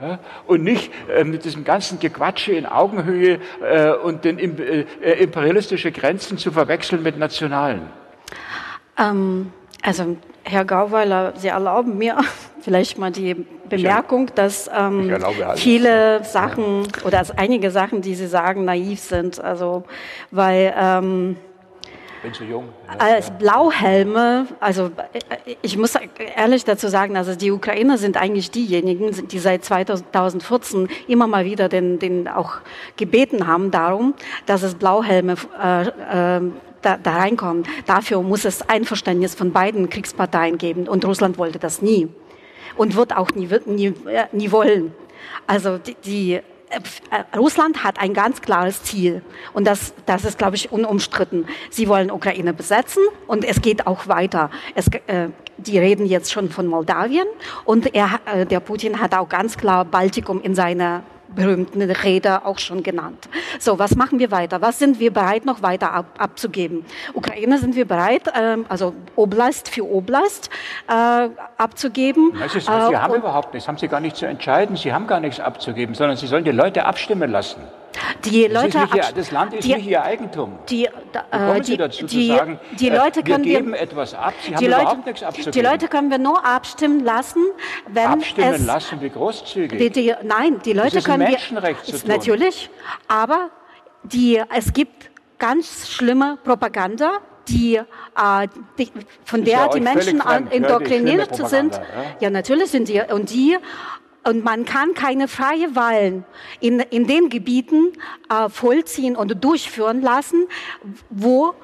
Ja, und nicht äh, mit diesem ganzen Gequatsche in Augenhöhe äh, und den äh, imperialistische Grenzen zu verwechseln mit nationalen. Ähm, also Herr Gauweiler, Sie erlauben mir vielleicht mal die Bemerkung, dass ähm, viele Sachen oder einige Sachen, die Sie sagen, naiv sind. Also, weil ähm, bin zu jung. Als Blauhelme, also äh, ich muss ehrlich dazu sagen, also die Ukrainer sind eigentlich diejenigen, die seit 2014 immer mal wieder den, den auch gebeten haben darum, dass es Blauhelme äh, äh, da, da reinkommen. Dafür muss es Einverständnis von beiden Kriegsparteien geben. Und Russland wollte das nie. Und wird auch nie, nie, äh, nie wollen. Also die, die äh, Russland hat ein ganz klares Ziel und das, das ist, glaube ich, unumstritten. Sie wollen Ukraine besetzen und es geht auch weiter. Es, äh, die reden jetzt schon von Moldawien und er, äh, der Putin hat auch ganz klar Baltikum in seiner berühmten Räder auch schon genannt. So, was machen wir weiter? Was sind wir bereit, noch weiter ab, abzugeben? Ukraine sind wir bereit, ähm, also Oblast für Oblast äh, abzugeben. Ist, Sie äh, haben überhaupt nichts, haben Sie gar nicht zu entscheiden, Sie haben gar nichts abzugeben, sondern Sie sollen die Leute abstimmen lassen. Die das Leute, ihr, das Land ist die, nicht Ihr Eigentum. Die, äh, die, dazu die, zu sagen, die Leute können wir geben wir, etwas ab, Sie haben Leute, überhaupt nichts abzugeben. Die Leute können wir nur abstimmen lassen, wenn abstimmen es, lassen, wie großzügig. Nein, die Leute das ist können ein Menschenrecht wir, zu tun. natürlich, aber die, es gibt ganz schlimme Propaganda, die, äh, die von der die Menschen indoktriniert sind. Ja? ja, natürlich sind die und die und man kann keine freie Wahlen in, in den Gebieten äh, vollziehen und durchführen lassen, wo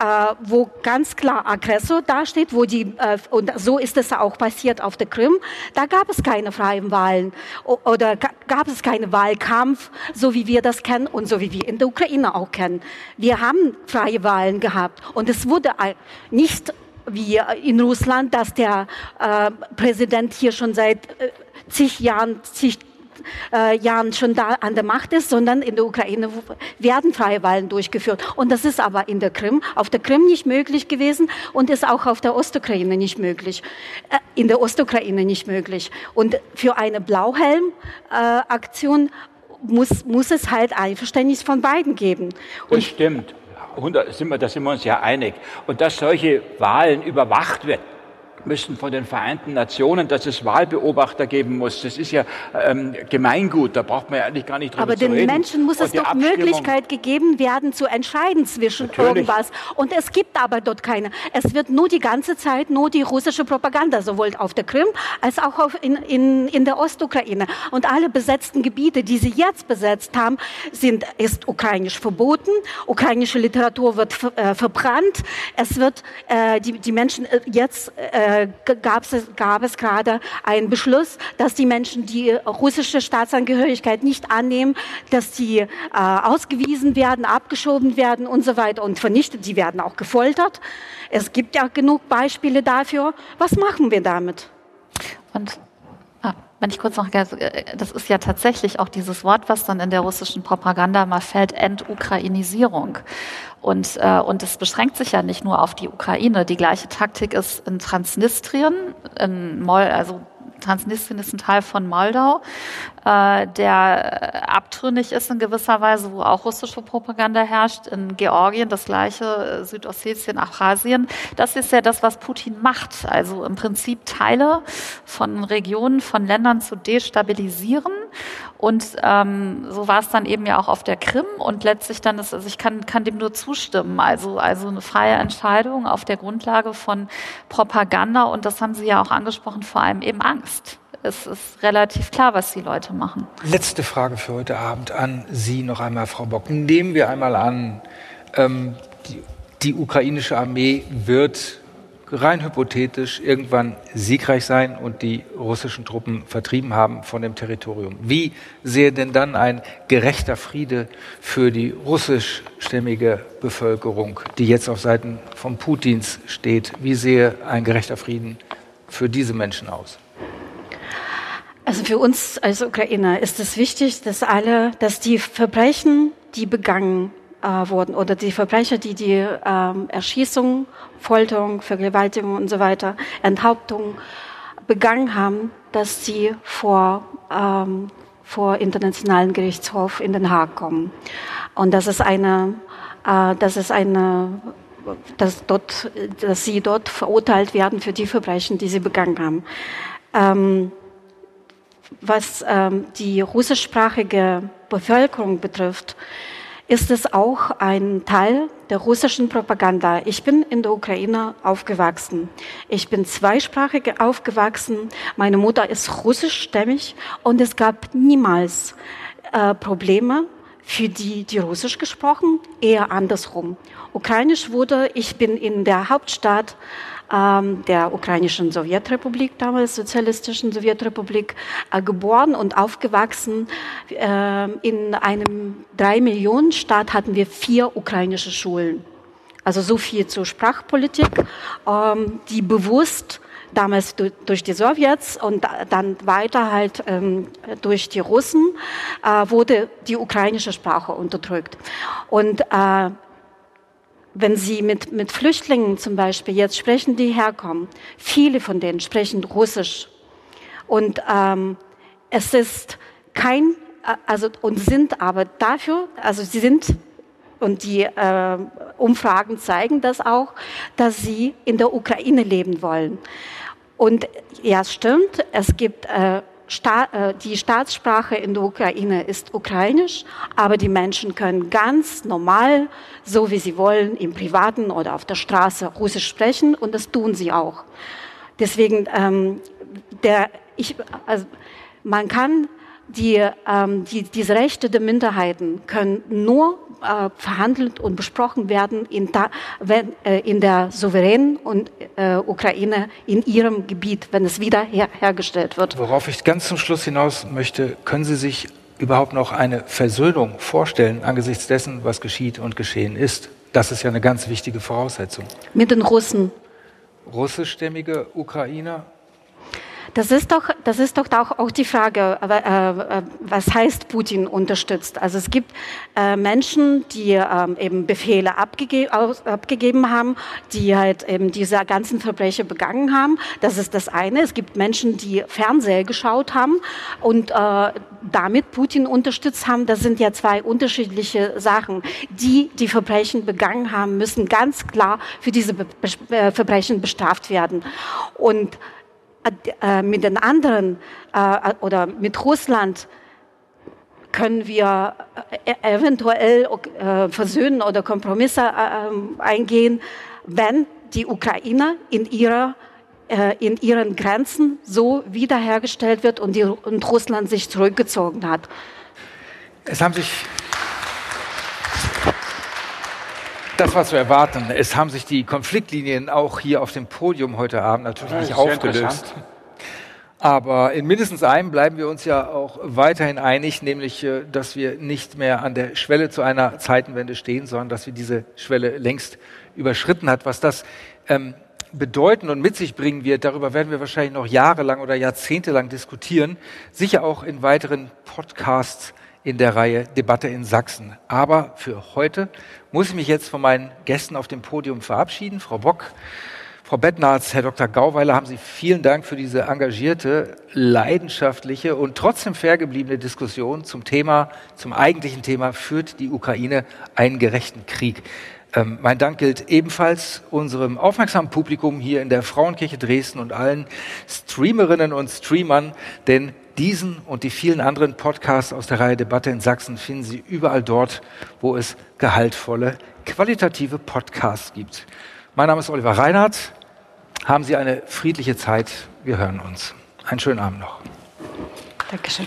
äh, wo ganz klar Aggressor dasteht, wo die, äh, und so ist es auch passiert auf der Krim, da gab es keine freien Wahlen oder gab es keinen Wahlkampf, so wie wir das kennen und so wie wir in der Ukraine auch kennen. Wir haben freie Wahlen gehabt und es wurde nicht wie in Russland, dass der äh, Präsident hier schon seit äh, zig Jahren, zig äh, Jahren schon da an der Macht ist, sondern in der Ukraine werden freie Wahlen durchgeführt. Und das ist aber in der Krim, auf der Krim nicht möglich gewesen und ist auch auf der Ostukraine nicht möglich. Äh, in der Ostukraine nicht möglich. Und für eine Blauhelm-Aktion äh, muss, muss es halt Einverständnis von beiden geben. Und das stimmt. 100, sind wir, da sind wir uns ja einig. Und dass solche Wahlen überwacht wird, müssen von den Vereinten Nationen, dass es Wahlbeobachter geben muss. Das ist ja ähm, Gemeingut, da braucht man ja eigentlich gar nicht drüber Aber zu reden. Aber den Menschen muss es doch Möglichkeit gegeben werden, zu entscheiden zwischen Natürlich. irgendwas. Und es gibt aber dort keine. Es wird nur die ganze Zeit nur die russische Propaganda, sowohl auf der Krim als auch auf in, in, in der Ostukraine. Und alle besetzten Gebiete, die sie jetzt besetzt haben, sind, ist ukrainisch verboten. Ukrainische Literatur wird äh, verbrannt. Es wird, äh, die, die Menschen äh, jetzt äh, äh, gab es, gab es gerade einen Beschluss, dass die Menschen, die russische Staatsangehörigkeit nicht annehmen, dass sie äh, ausgewiesen werden, abgeschoben werden und so weiter und vernichtet. Sie werden auch gefoltert. Es gibt ja genug Beispiele dafür. Was machen wir damit? Und ah, wenn ich kurz noch, das ist ja tatsächlich auch dieses Wort, was dann in der russischen Propaganda mal fällt, Entukrainisierung. Und, äh, und es beschränkt sich ja nicht nur auf die Ukraine. Die gleiche Taktik ist in Transnistrien, in Mol, also Transnistrien ist ein Teil von Moldau, äh, der abtrünnig ist in gewisser Weise, wo auch russische Propaganda herrscht. In Georgien das gleiche, äh, Südossetien, Abchasien. Das ist ja das, was Putin macht. Also im Prinzip Teile von Regionen, von Ländern zu destabilisieren. Und ähm, so war es dann eben ja auch auf der Krim. Und letztlich dann ist, also ich kann, kann dem nur zustimmen. Also, also eine freie Entscheidung auf der Grundlage von Propaganda. Und das haben Sie ja auch angesprochen, vor allem eben Angst es ist relativ klar, was die Leute machen. Letzte Frage für heute Abend an Sie noch einmal, Frau Bock. Nehmen wir einmal an, ähm, die, die ukrainische Armee wird rein hypothetisch irgendwann siegreich sein und die russischen Truppen vertrieben haben von dem Territorium. Wie sähe denn dann ein gerechter Friede für die russischstämmige Bevölkerung, die jetzt auf Seiten von Putins steht? Wie sähe ein gerechter Frieden für diese Menschen aus? Also für uns als Ukrainer ist es wichtig, dass alle, dass die Verbrechen, die begangen äh, wurden oder die Verbrecher, die die ähm, Erschießung, Folterung, Vergewaltigung und so weiter, Enthauptung begangen haben, dass sie vor ähm, vor internationalen Gerichtshof in Den Haag kommen und das ist eine äh, das ist eine dass dort dass sie dort verurteilt werden für die Verbrechen, die sie begangen haben. Ähm, was ähm, die russischsprachige Bevölkerung betrifft, ist es auch ein Teil der russischen Propaganda. Ich bin in der Ukraine aufgewachsen. Ich bin zweisprachig aufgewachsen. Meine Mutter ist russischstämmig und es gab niemals äh, Probleme für die, die Russisch gesprochen, eher andersrum. Ukrainisch wurde, ich bin in der Hauptstadt der ukrainischen Sowjetrepublik, damals sozialistischen Sowjetrepublik, äh, geboren und aufgewachsen. Äh, in einem drei Millionen Staat hatten wir vier ukrainische Schulen. Also so viel zur Sprachpolitik, ähm, die bewusst damals durch die Sowjets und dann weiter halt ähm, durch die Russen äh, wurde die ukrainische Sprache unterdrückt. Und äh, wenn Sie mit, mit Flüchtlingen zum Beispiel jetzt sprechen, die herkommen, viele von denen sprechen Russisch. Und ähm, es ist kein, also und sind aber dafür, also sie sind und die äh, Umfragen zeigen das auch, dass sie in der Ukraine leben wollen. Und ja, stimmt, es gibt äh, Sta äh, die Staatssprache in der Ukraine ist ukrainisch, aber die Menschen können ganz normal, so wie sie wollen, im Privaten oder auf der Straße Russisch sprechen und das tun sie auch. Deswegen, ähm, der, ich, also man kann die, ähm, die, diese Rechte der Minderheiten können nur äh, verhandelt und besprochen werden in, da, wenn, äh, in der souveränen und, äh, Ukraine in ihrem Gebiet, wenn es wieder her hergestellt wird. Worauf ich ganz zum Schluss hinaus möchte, können Sie sich überhaupt noch eine Versöhnung vorstellen angesichts dessen, was geschieht und geschehen ist? Das ist ja eine ganz wichtige Voraussetzung. Mit den Russen. Russischstämmige Ukrainer Das ist doch, das ist doch auch, auch die Frage, äh, äh, was heißt Putin unterstützt? Also es gibt äh, Menschen, die ähm, eben Befehle abgege aus, abgegeben haben, die halt eben diese ganzen Verbrechen begangen haben. Das ist das eine. Es gibt Menschen, die Fernseher geschaut haben und äh, damit Putin unterstützt haben. Das sind ja zwei unterschiedliche Sachen. Die, die Verbrechen begangen haben, müssen ganz klar für diese Be Be Verbrechen bestraft werden. Und mit den anderen äh, oder mit Russland können wir äh, eventuell äh, versöhnen oder Kompromisse äh, eingehen, wenn die Ukraine in ihrer äh, in ihren Grenzen so wiederhergestellt wird und, die, und Russland sich zurückgezogen hat. Es haben sich das war zu erwarten. Es haben sich die Konfliktlinien auch hier auf dem Podium heute Abend natürlich nicht aufgelöst. Aber in mindestens einem bleiben wir uns ja auch weiterhin einig, nämlich, äh, dass wir nicht mehr an der Schwelle zu einer Zeitenwende stehen, sondern dass wir diese Schwelle längst überschritten hat. Was das ähm, bedeuten und mit sich bringen wird, darüber werden wir wahrscheinlich noch jahrelang oder jahrzehntelang diskutieren, sicher auch in weiteren Podcasts in der Reihe Debatte in Sachsen. Aber für heute muss ich mich jetzt von meinen Gästen auf dem Podium verabschieden. Frau Bock, Frau Bettnarz, Herr Dr. Gauweiler, haben Sie vielen Dank für diese engagierte, leidenschaftliche und trotzdem fair gebliebene Diskussion zum Thema, zum eigentlichen Thema, führt die Ukraine einen gerechten Krieg. Ähm, mein Dank gilt ebenfalls unserem aufmerksamen Publikum hier in der Frauenkirche Dresden und allen Streamerinnen und Streamern, denn diesen und die vielen anderen Podcasts aus der Reihe Debatte in Sachsen finden Sie überall dort, wo es gehaltvolle, qualitative Podcasts gibt. Mein Name ist Oliver Reinhardt. Haben Sie eine friedliche Zeit. Wir hören uns. Einen schönen Abend noch. Dankeschön.